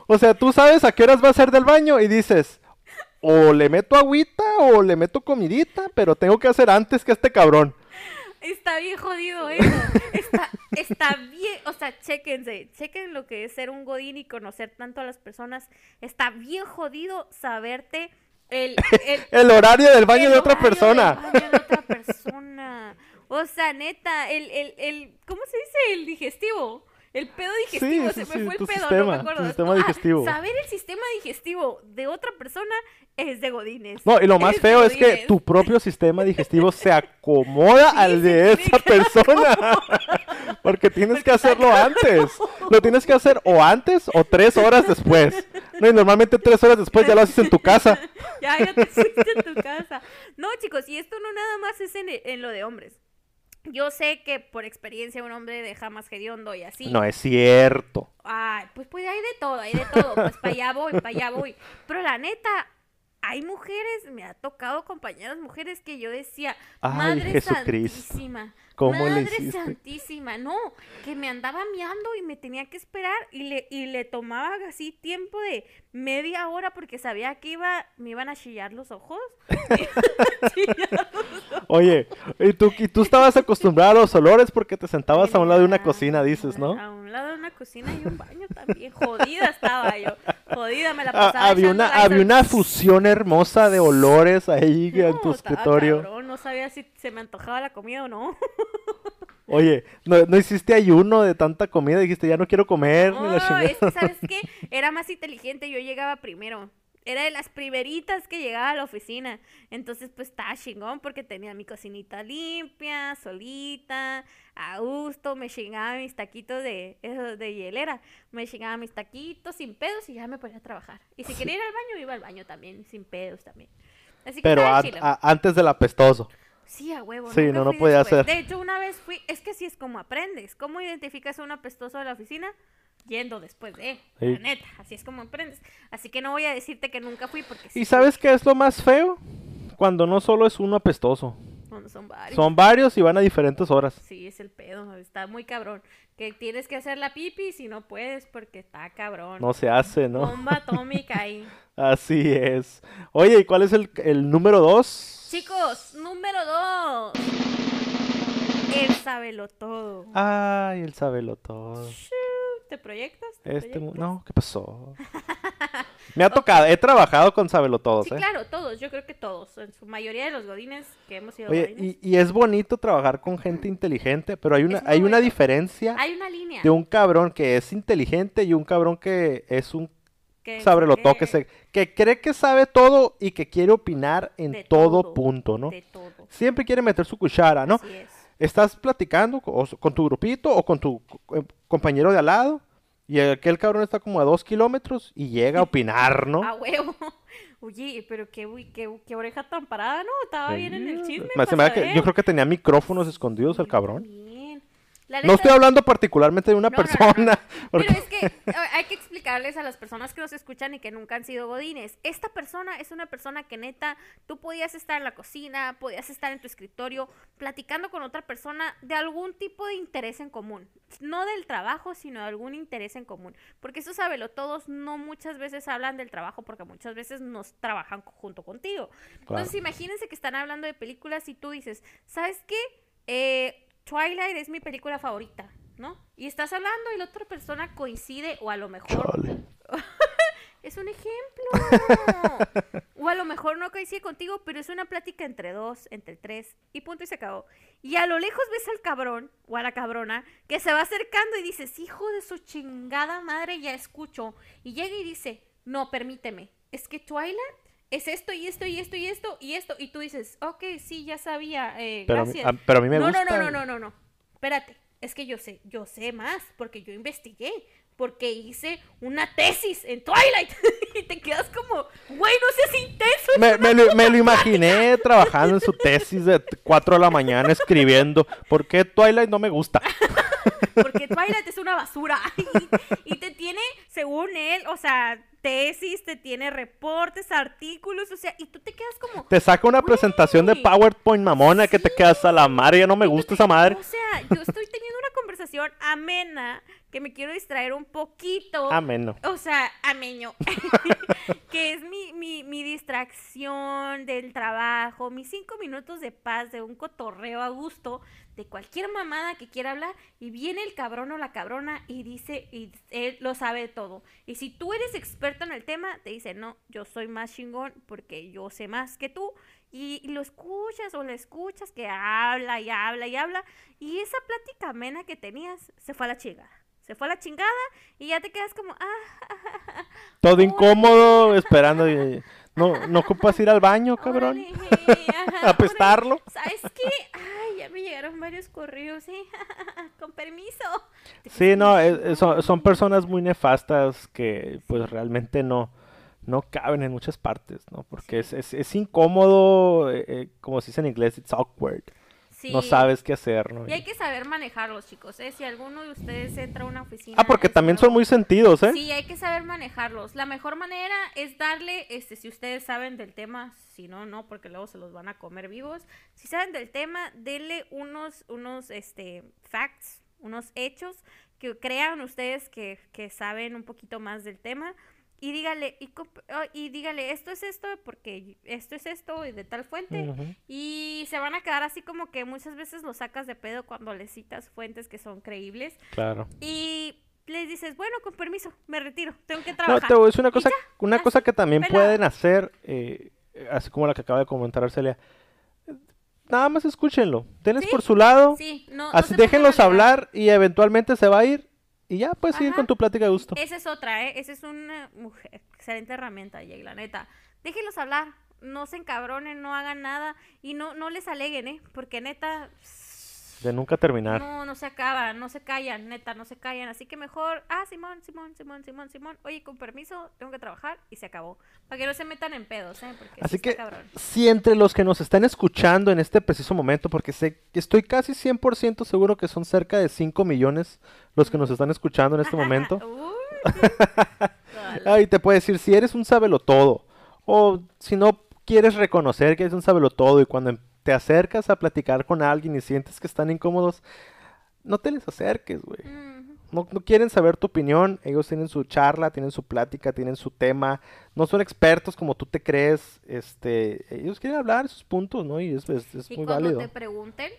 O sea, tú sabes a qué horas va a ser del baño y dices, o le meto agüita o le meto comidita, pero tengo que hacer antes que este cabrón. Está bien jodido eso. Está, está bien. O sea, chéquense. Chequen lo que es ser un godín y conocer tanto a las personas. Está bien jodido saberte el, el, El horario del baño el de otra persona. del baño de otra persona. O sea, neta, el, el, el, ¿cómo se dice? El digestivo. El pedo digestivo, Sí, se sí, me fue el pedo, no sistema, me acuerdo. sistema Ah, digestivo. saber el sistema digestivo de otra persona es de godines. No, y lo más Es feo es que tu propio sistema digestivo se acomoda Sí, al de esa persona. Porque tienes que hacerlo antes. Lo tienes que hacer o antes o tres horas después. No, y normalmente tres horas después ya lo haces en tu casa. Ya, ya te fuiste a tu casa. No, chicos, y esto no nada más es en, en lo de hombres. Yo sé que por experiencia un hombre deja más hediondo y así. No es cierto. Ay, pues, pues hay de todo, hay de todo. Pues para allá voy, para allá voy. Pero la neta, hay mujeres, me ha tocado compañeras mujeres que yo decía, Ay, Madre Jesucristo, Santísima. ¿cómo le Madre hiciste? Santísima, no, que me andaba miando y me tenía que esperar y le, y le tomaba así tiempo de media hora porque sabía que iba, me iban a chillar los ojos. Chillar los. Oye, y tú, y tú estabas acostumbrada a los olores porque te sentabas a un lado de una cocina, dices, ¿no? A un lado de una cocina y un baño también. Jodida estaba yo. Jodida me la Ah, pasaba. había una, había una fusión hermosa de olores ahí en tu escritorio. cabrón, no sabía si se me antojaba la comida o no. Oye, ¿no, no hiciste ayuno de tanta comida? Dijiste, ya no quiero comer. ni la No, es que, ¿sabes qué? Era más inteligente, yo llegaba primero. Era de las primeritas que llegaba a la oficina. Entonces, pues, estaba chingón porque tenía mi cocinita limpia, solita, a gusto. Me chingaba mis taquitos de, de hielera. Me chingaba mis taquitos sin pedos y ya me ponía a trabajar. Y si quería ir al baño, iba al baño también, sin pedos también. Así que Pero an- a- antes del apestoso. Sí, a huevo. Sí, no, no podía después. ser. De hecho, una vez fui, es que así es como aprendes. ¿Cómo identificas a un apestoso de la oficina? Yendo después de, Sí. la neta, así es como aprendes. Así que no voy a decirte que nunca fui porque sí ¿Y fui, sabes qué es lo más feo? Cuando no solo es uno apestoso. cuando son varios. Son varios y van a diferentes horas. Sí, es el pedo, está muy cabrón. Que tienes que hacer la pipi si no puedes porque está cabrón. No se hace, ¿no? Bomba atómica ahí. Así es. Oye, ¿y cuál es el, el número dos? Chicos, número dos. El sabelo todo. Ay, el sabelo todo. ¿Te proyectas? ¿Te Este, proyectas? no, ¿qué pasó? Me ha tocado, he trabajado con sabelo todos, Sí, ¿eh? claro, todos, yo creo que todos, en su mayoría de los godines que hemos sido Oye, y, y es bonito trabajar con gente inteligente, pero hay una, hay una diferencia Hay una línea. de un cabrón que es inteligente y un cabrón que es un que- sabrelotó, que, que- se, que cree que sabe todo y que quiere opinar en todo, todo, punto, ¿no? De todo. Siempre quiere meter su cuchara, ¿no? Así es. Estás platicando con tu grupito o con tu eh, compañero de al lado y aquel cabrón está como a dos kilómetros y llega a opinar, ¿no? A huevo. Oye, pero qué, qué, qué oreja tan parada, ¿no? Estaba bien en el chisme. Me- se pa' me da que- saber. yo creo que tenía micrófonos escondidos el cabrón. también. La No estoy hablando particularmente de una No, no, no, no. persona. porque- Pero es que hay que explicarles a las personas que nos escuchan y que nunca han sido godines. Esta persona es una persona que neta, tú podías estar en la cocina, podías estar en tu escritorio platicando con otra persona de algún tipo de interés en común. No del trabajo, sino de algún interés en común. Porque eso sábelo, todos no muchas veces hablan del trabajo porque muchas veces nos trabajan junto contigo. Entonces imagínense que están hablando de películas y tú dices, ¿sabes qué? Eh, Twilight es mi película favorita, ¿no? Y estás hablando y la otra persona coincide o a lo mejor es un ejemplo. o a lo mejor no coincide contigo, pero es una plática entre dos, entre tres, y punto y se acabó. Y a lo lejos ves al cabrón o a la cabrona que se va acercando y dices, hijo de su chingada madre, ya escucho. Y llega y dice, no, permíteme, es que Twilight es esto y esto y esto y esto y esto. Y tú dices, ok, sí, ya sabía, eh, Pero, a mí, gracias. a- pero a mí me no, gusta. no, no, no, no, no, no. Espérate, es que yo sé, yo sé más, porque yo investigué, porque hice una tesis en Twilight. y te quedas como, güey, no seas intenso. Me, una me lo, me lo imaginé trabajando en su tesis de 4 de la mañana escribiendo por qué Twilight no me gusta. Porque Twilight es una basura. y, y te tiene, según él, o sea, tesis, te tiene reportes, artículos, o sea, y tú te quedas como... Te saca una presentación de. PowerPoint mamona que te quedas a la madre, ya no me gusta esa madre. O sea, yo estoy teniendo una conversación amena que me quiero distraer un poquito. Ameno. O sea, ameño. que es mi, mi, mi distracción del trabajo, mis cinco minutos de paz, de un cotorreo a gusto, de cualquier mamada que quiera hablar, y viene el cabrón o la cabrona y dice, y él lo sabe todo. Y si tú eres experto en el tema, te dice, no, yo soy más chingón porque yo sé más que tú. Y, y lo escuchas o lo escuchas que habla y habla y habla. Y esa plática amena que tenías se fue a la chingada. Se fue a la chingada y ya te quedas como, ah, Todo incómodo, esperando. y- No, no ocupas ir al baño, cabrón. ajá, Apestarlo. ¿Sabes qué? Ay, ya me llegaron varios correos, ¿eh? Con permiso. Sí, no, es- son, son personas muy nefastas que pues realmente no, no caben en muchas partes, ¿no? Porque es, es, es incómodo, eh, eh, como se dice en inglés, it's awkward. No Sí. sabes qué hacer, ¿no? Y hay que saber manejarlos, chicos, ¿eh? Si alguno de ustedes entra a una oficina... Ah, porque también son muy sentidos, ¿eh? Sí, hay que saber manejarlos. La mejor manera es darle, este, si ustedes saben del tema, si no, no, porque luego se los van a comer vivos. Si saben del tema, denle unos, unos, este, facts, unos hechos que crean ustedes que, que saben un poquito más del tema. Y dígale, y, oh, y dígale, esto es esto, porque esto es esto, y de tal fuente. Y se van a quedar así como que muchas veces los sacas de pedo cuando les citas fuentes que son creíbles. Claro. Y les dices, bueno, con permiso, me retiro, tengo que No, trabajar. a decir una cosa, una así, cosa que también pueden hacer, eh, así como la que acaba de comentar Arcelia. Nada más escúchenlo, Sí, por su lado, Sí, no, no así pongan déjenlos hablar y eventualmente se va a ir y ya puedes seguir Ajá. con tu plática de gusto. Esa es otra, ¿eh? Esa es una mujer, excelente herramienta, Jay, la neta. Déjenlos hablar, no se encabronen, no hagan nada y no, no les aleguen, ¿eh? Porque neta, De nunca terminar. no, no se acaban, no se callan, neta, no se callan. Así que mejor, ah, Simón, Simón, Simón, Simón, Simón, oye, con permiso, tengo que trabajar y se acabó. Para que no se metan en pedos, ¿eh? Porque Así sí que si entre los que nos están escuchando en este preciso momento, porque sé que estoy casi 100% seguro que son cerca de 5 millones los que nos están escuchando en este momento. Ay, te puede decir, si eres un sabelotodo, o si no quieres reconocer que eres un sabelotodo y cuando te acercas a platicar con alguien y sientes que están incómodos, no te les acerques, güey. No, no quieren saber tu opinión, ellos tienen su charla, tienen su plática, tienen su tema, no son expertos como tú te crees, este, ellos quieren hablar sus puntos, ¿no? Y es, es- es Y muy cuando válido. te pregunten,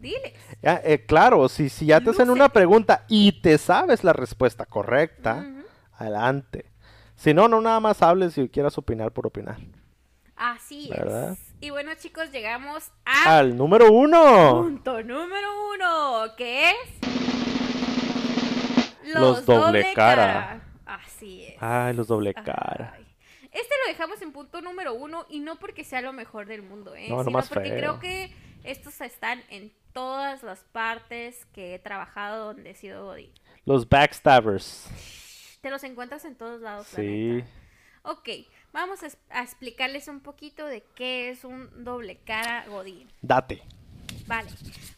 diles. Ya, eh, claro, si, si ya te hacen una pregunta y te sabes la respuesta correcta, adelante. Si no, no nada más hables si quieras opinar por opinar. Así ¿Verdad? es. Y bueno, chicos, llegamos a Al número uno. punto número uno, que es Los doble cara. Así es. Ay, los doble cara. Este lo dejamos en punto número uno y no porque sea lo mejor del mundo, ¿eh? No, sino más porque feo. creo que estos están en todas las partes que he trabajado donde he sido Godín. Los backstabbers. Te los encuentras en todos lados. la Sí. neta. Ok, vamos a, es- a explicarles un poquito de qué es un doble cara Godín. Date. Vale,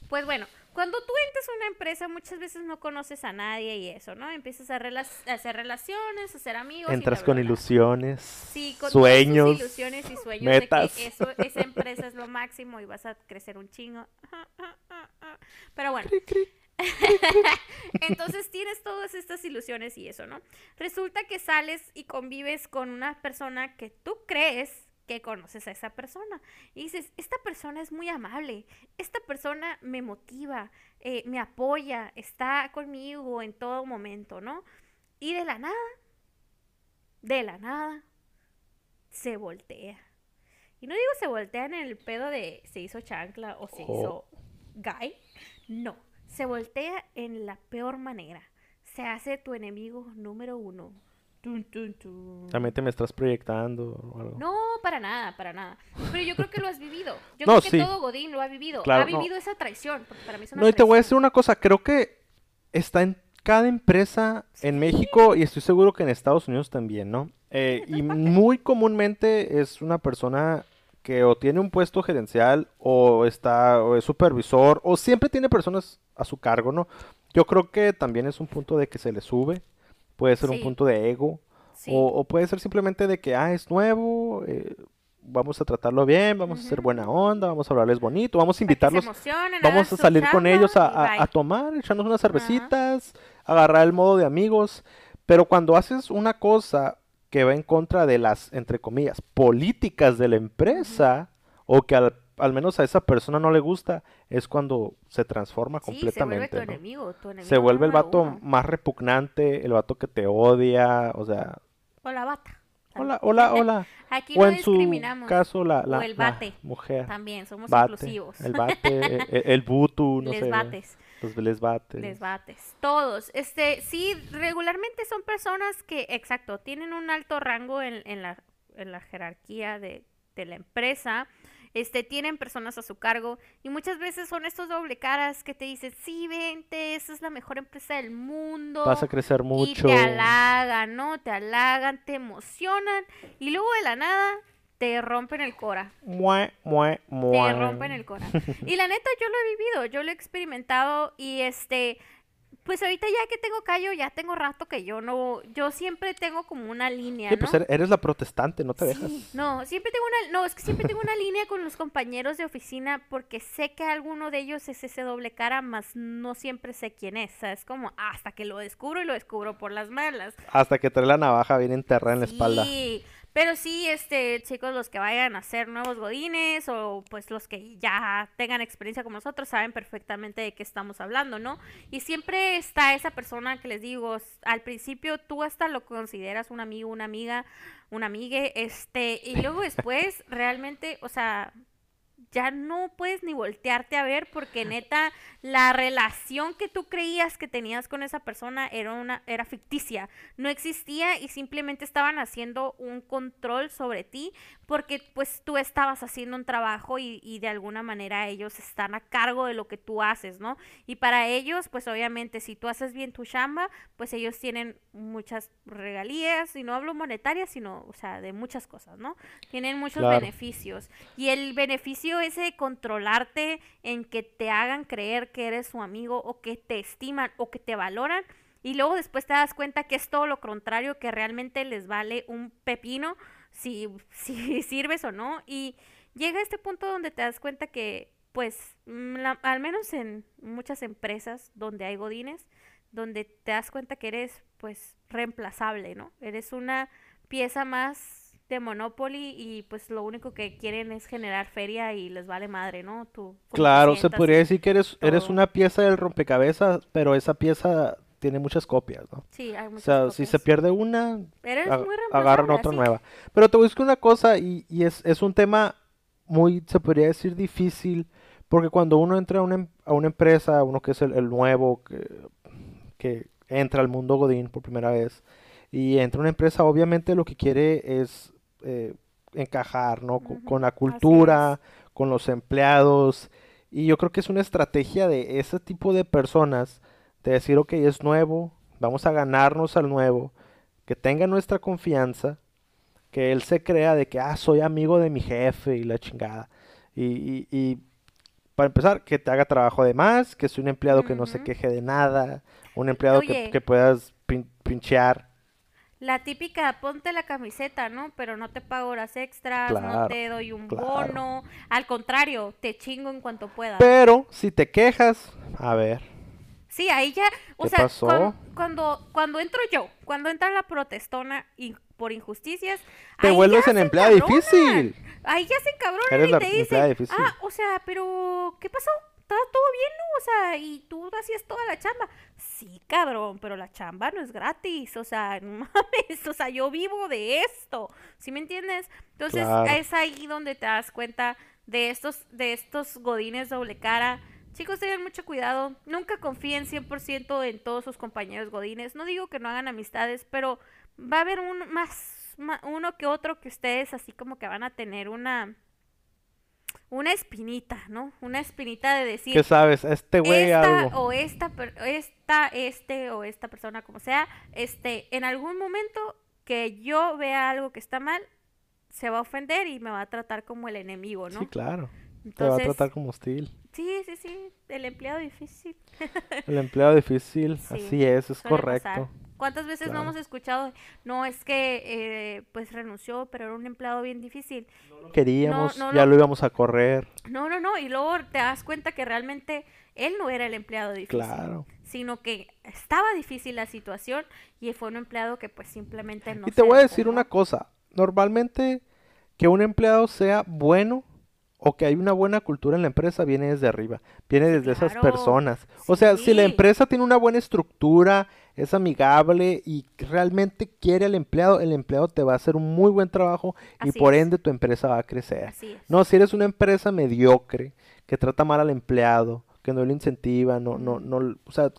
pues bueno, cuando tú entras a una empresa muchas veces no conoces a nadie y eso, ¿no? Empiezas a, rela- a hacer relaciones, a hacer amigos. Entras con ilusiones, Sí, con tus sueños. ilusiones y sueños metas. de que eso, esa empresa es lo máximo y vas a crecer un chingo. Pero bueno. entonces tienes todas estas ilusiones y eso, ¿no? Resulta que sales y convives con una persona que tú crees que conoces a esa persona. Y dices, esta persona es muy amable, esta persona me motiva, eh, me apoya, está conmigo en todo momento, ¿no? Y de la nada, de la nada, se voltea. Y no digo se voltea en el pedo de se hizo chancla o se Oh. hizo guy. No, se voltea en la peor manera. Se hace tu enemigo número uno. Tun, tun, tun. También te me estás proyectando o algo. No, para nada, para nada. Pero yo creo que lo has vivido. Yo No, creo que sí. todo Godín lo ha vivido. Claro, ha no. vivido esa traición. Porque para mí es una No, y te voy a decir una cosa, creo que está en cada empresa en México y estoy seguro que en Estados Unidos también, ¿no? Eh, y muy comúnmente es una persona que o tiene un puesto gerencial o está o es supervisor o siempre tiene personas a su cargo, ¿no? Yo creo que también es un punto de que se le sube, puede ser un punto de ego Sí. o, o puede ser simplemente de que, ah, es nuevo, eh, vamos a tratarlo bien, vamos a hacer buena onda, vamos a hablarles bonito, vamos a invitarlos Vamos a salir con ellos a tomar, echarnos unas cervecitas, agarrar el modo de amigos. Pero cuando haces una cosa que va en contra de las, entre comillas, políticas de la empresa, o que al, al menos a esa persona no le gusta, es cuando se transforma Sí, se vuelve completamente. tu ¿no? enemigo, tu enemigo Se vuelve el vato uno. más repugnante, el vato que te odia, o sea, O la bata. hola, hola, hola. Aquí O no en su discriminamos. caso, la, la, O el la bate. mujer. También, somos Bate, inclusivos. el bate, el, el butu, no Les sé. bates. Los les bates. Les bates. Todos. Este, sí, regularmente son personas que, exacto, tienen un alto rango en, en la, en la jerarquía de, de la empresa. Este, tienen personas a su cargo y muchas veces son estos doble caras que te dicen, sí, vente, esa es la mejor empresa del mundo. Vas a crecer Y mucho. te halagan, ¿no? Te halagan, te emocionan y luego de la nada te rompen el cora. Mue, mue, Te mue. rompen el cora. Y la neta, yo lo he vivido, yo lo he experimentado y este, pues ahorita ya que tengo callo, ya tengo rato que yo no, yo siempre tengo como una línea, Sí, ¿no? pues er- eres la protestante, no te dejas. No, siempre tengo una, no, es que siempre tengo una línea con los compañeros de oficina porque sé que alguno de ellos es ese doble cara, más no siempre sé quién es, es como hasta que lo descubro y lo descubro por las malas. Hasta que trae la navaja bien enterrada en la espalda. Sí, pero sí, este, chicos, los que vayan a ser nuevos godines o pues los que ya tengan experiencia como nosotros saben perfectamente de qué estamos hablando, ¿no? Y siempre está esa persona que les digo, al principio tú hasta lo consideras un amigo, una amiga, un amigue, este, y luego después realmente, o sea, ya no puedes ni voltearte a ver porque neta la relación que tú creías que tenías con esa persona era una era ficticia, no existía y simplemente estaban haciendo un control sobre ti porque pues tú estabas haciendo un trabajo y, y de alguna manera ellos están a cargo de lo que tú haces, ¿no? Y para ellos pues obviamente si tú haces bien tu chamba, pues ellos tienen muchas regalías y no hablo monetarias, sino o sea, de muchas cosas, ¿no? Tienen muchos Claro. beneficios y el beneficio ese de controlarte en que te hagan creer que eres su amigo o que te estiman o que te valoran y luego después te das cuenta que es todo lo contrario, que realmente les vale un pepino si, si sirves o no y llega este punto donde te das cuenta que pues mm, la- al menos en muchas empresas donde hay godines, donde te das cuenta que eres pues reemplazable, ¿no? Eres una pieza más de Monopoly y pues lo único que quieren es generar feria y les vale madre, ¿no? Tú, Claro, se podría decir que eres, eres una pieza del rompecabezas, pero esa pieza tiene muchas copias, ¿no? Sí, hay O muchas sea, si se pierde una, agarran otra nueva. Pero te voy a decir una cosa, y, y es, es un tema muy, se podría decir, difícil, porque cuando uno entra a una, em- a una empresa, uno que es el, el nuevo, que, que entra al mundo Godín por primera vez, y entra a una empresa, obviamente lo que quiere es eh, encajar, ¿no? Con la cultura, con los empleados, y yo creo que es una estrategia de ese tipo de personas, de decir, ok, es nuevo, vamos a ganarnos al nuevo, que tenga nuestra confianza, que él se crea de que, ah, soy amigo de mi jefe y la chingada. Y, y- y para empezar, que te haga trabajo de más, que sea un empleado que no se queje de nada, un empleado que, que puedas pin- pinchear. La típica, ponte la camiseta, ¿no? Pero no te pago horas extras, no te doy un claro. bono. Al contrario, te chingo en cuanto pueda. Pero si te quejas, a ver, Sí, ahí ya, o ¿Qué sea, pasó? cuan- cuando, cuando entro yo, cuando entra la protestona y por injusticias, te vuelves en empleada difícil. Ahí ya se encabronan y te dicen, ah, o sea, pero, ¿qué pasó? ¿Estaba todo bien, no? O sea, y tú hacías toda la chamba. Sí, cabrón, pero la chamba no es gratis, o sea, no mames, o sea, yo vivo de esto, ¿sí me entiendes? Entonces, Claro. es ahí donde te das cuenta de estos, de estos godines doble cara. Chicos, tengan mucho cuidado. Nunca confíen 100% en todos sus compañeros godines. No digo que no hagan amistades, pero va a haber un más, ma- uno que otro que ustedes así como que van a tener una una espinita, ¿no? Una espinita de decir ¿Qué sabes? Este güey esta algo. o esta esta este o esta persona como sea, este en algún momento que yo vea algo que está mal se va a ofender y me va a tratar como el enemigo, ¿no? Sí, claro. Te va a tratar como hostil. sí, sí, sí, el empleado difícil. El empleado difícil, Sí, así es, es correcto. pasar. ¿Cuántas veces Claro. no hemos escuchado? No, es que eh, pues renunció, pero era un empleado bien difícil. Queríamos, no ya lo- lo íbamos a correr. No, no, no, y luego te das cuenta que realmente él no era el empleado difícil, Claro. sino que estaba difícil la situación y fue un empleado que pues simplemente no Y te voy a decir una cosa. Normalmente que un empleado sea bueno o que hay una buena cultura en la empresa viene desde arriba, viene desde esas personas. O sea, si la empresa tiene una buena estructura, es amigable y realmente quiere al empleado, el empleado te va a hacer un muy buen trabajo y por es. ende tu empresa va a crecer. No, si eres una empresa mediocre, que trata mal al empleado, que no lo incentiva, no, no, no, o sea,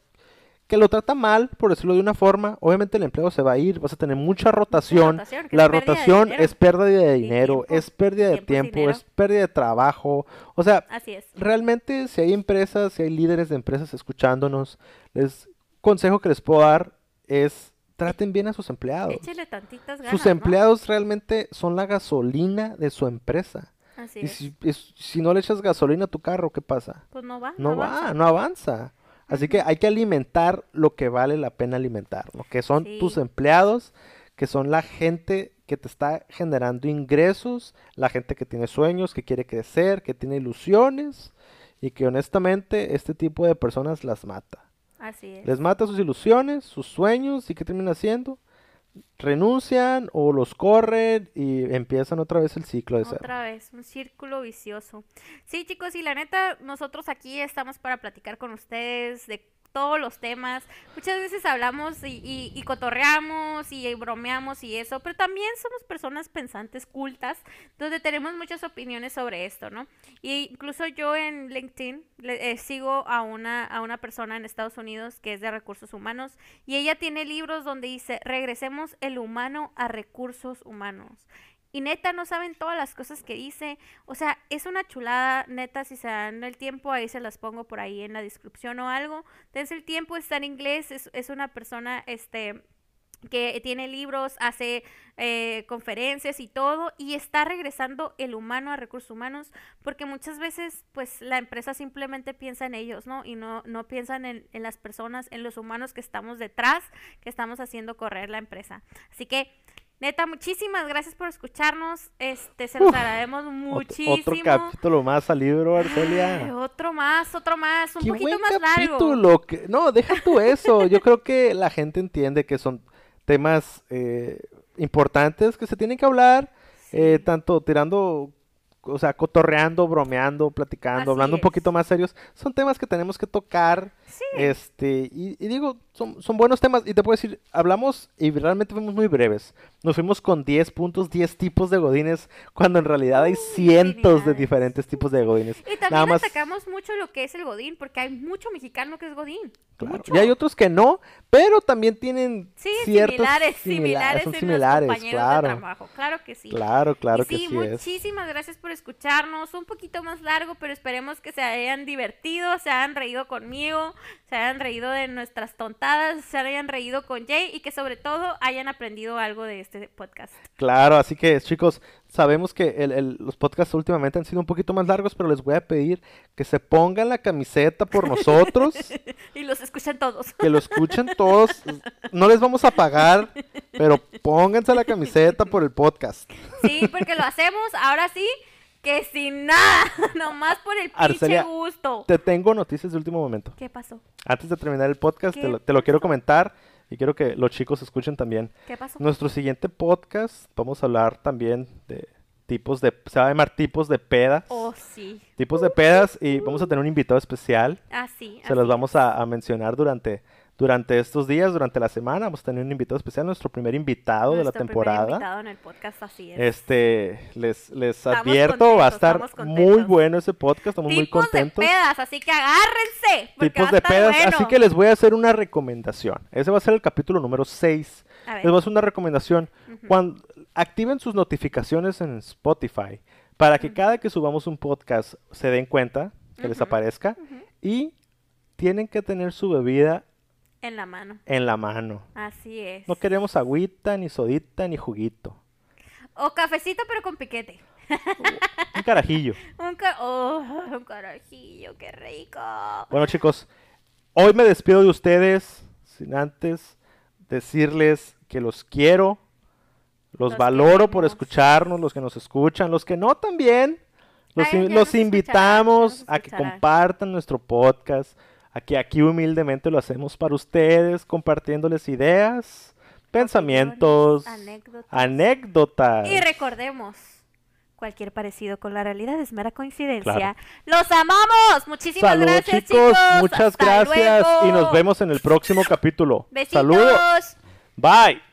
que lo trata mal, por decirlo de una forma, obviamente el empleado se va a ir, vas a tener mucha rotación, la rotación es pérdida de dinero, tiempo. es pérdida de Tiempo es tiempo, es pérdida de trabajo, o sea, Así es. realmente si hay empresas, si hay líderes de empresas escuchándonos, les consejo que les puedo dar es traten bien a sus empleados. Échele tantitas ganas, Sus ¿no? empleados realmente son la gasolina de su empresa. Así Y es. si, es- si no le echas gasolina a tu carro, ¿qué pasa? Pues no va, No avanza. va, no avanza. Así que hay que alimentar lo que vale la pena alimentar, ¿no? Que son tus empleados, que son la gente que te está generando ingresos, la gente que tiene sueños, que quiere crecer, que tiene ilusiones y que honestamente este tipo de personas las mata. Así es. Les mata sus ilusiones, sus sueños y ¿qué terminan haciendo? Renuncian o los corren y empiezan otra vez el ciclo de cero. Otra vez, un círculo vicioso. Sí, chicos, y la neta, nosotros aquí estamos para platicar con ustedes de todos los temas. Muchas veces hablamos y, y- y cotorreamos y bromeamos y eso, pero también somos personas pensantes, cultas, donde tenemos muchas opiniones sobre esto, ¿no? Y incluso yo en LinkedIn eh, sigo a una, a una persona en Estados Unidos que es de recursos humanos y ella tiene libros donde dice, regresemos el humano a recursos humanos. Y neta, no saben todas las cosas que dice. O sea, es una chulada, neta, si se dan el tiempo, ahí se las pongo por ahí en la descripción o algo. Dense el tiempo, está en inglés, es, es una persona, este que tiene libros, hace eh, conferencias y todo, y está regresando el humano a recursos humanos, porque muchas veces, pues, la empresa simplemente piensa en ellos, ¿no? Y no, no piensan en, en las personas, en los humanos que estamos detrás, que estamos haciendo correr la empresa. Así que, neta, muchísimas gracias por escucharnos, este, se agradecemos Ot- muchísimo. Otro capítulo más al libro, Ay, Arcelia. otro más, otro más, un Qué poquito buen más largo. capítulo. que- No, deja tú eso. Yo creo que la gente entiende que son temas eh, importantes que se tienen que hablar, eh, tanto tirando, o sea, cotorreando, bromeando, platicando, Así hablando un poquito más serios. Son temas que tenemos que tocar. Sí. Este, y, y digo, son, son buenos temas. Y te puedo decir, hablamos y realmente fuimos muy breves. Nos fuimos con 10 puntos, 10 tipos de godines, cuando en realidad hay cientos de diferentes tipos de godines. Y también Nada más, atacamos mucho lo que es el godín, porque hay mucho mexicano que es godín. claro, Mucho. Y hay otros que no, pero también tienen Sí, ciertos similares, simila- similares son similares, claro. de trabajo. Claro que sí. Claro, claro y que sí, sí es. muchísimas gracias por escucharnos. Un poquito más largo, pero esperemos que se hayan divertido, se hayan reído conmigo, se hayan reído de nuestras tontadas, se hayan reído con Jay y que sobre todo hayan aprendido algo de este podcast. Claro, así que chicos, sabemos que el- el- los podcasts últimamente han sido un poquito más largos, pero les voy a pedir que se pongan la camiseta por nosotros, Y los escuchan todos. que lo escuchen todos. No les vamos a pagar, pero pónganse la camiseta por el podcast. Sí, porque lo hacemos ahora sí que sin nada, nomás por el pinche Arcelia, gusto. Te tengo noticias de último momento. ¿Qué pasó? Antes de terminar el podcast, ¿Qué te lo, te lo quiero comentar y quiero que los chicos escuchen también. ¿Qué pasó? Nuestro siguiente podcast, vamos a hablar también de tipos de, se va a llamar tipos de pedas. Oh, sí. Tipos de pedas y vamos a tener un invitado especial. Así. Se los vamos a, a mencionar durante, durante estos días, durante la semana. Vamos a tener un invitado especial, nuestro primer invitado de la temporada. invitado en el podcast, así es. Este, les, les Estamos advierto, va a estar muy bueno ese podcast, estamos muy Tipos contentos. de pedas, así que agárrense. Tipos de pedas, bueno. así que les voy a hacer una recomendación. Ese va a ser el capítulo número 6. A ver. Les voy a hacer una recomendación. Cuando activen sus notificaciones en Spotify para que cada que subamos un podcast se den cuenta que les aparezca y tienen que tener su bebida En la mano. en la mano. Así es. No queremos agüita, ni sodita, ni juguito. O cafecito, pero con piquete. Un carajillo. Un, ca- oh, un carajillo, qué rico. Bueno chicos, hoy me despido de ustedes sin antes decirles que los quiero, los, Los valoro por escucharnos, los que nos escuchan, los que no también. Los, Ay, in- invitamos a que compartan nuestro podcast, a que aquí humildemente lo hacemos para ustedes, compartiéndoles ideas, pensamientos, anécdotas. anécdotas. Y recordemos, cualquier parecido con la realidad es mera coincidencia. Claro. ¡Los amamos! Muchísimas gracias, chicos, chicos. muchas Hasta gracias y nos vemos en el próximo capítulo. Besitos. Saludos. Bye.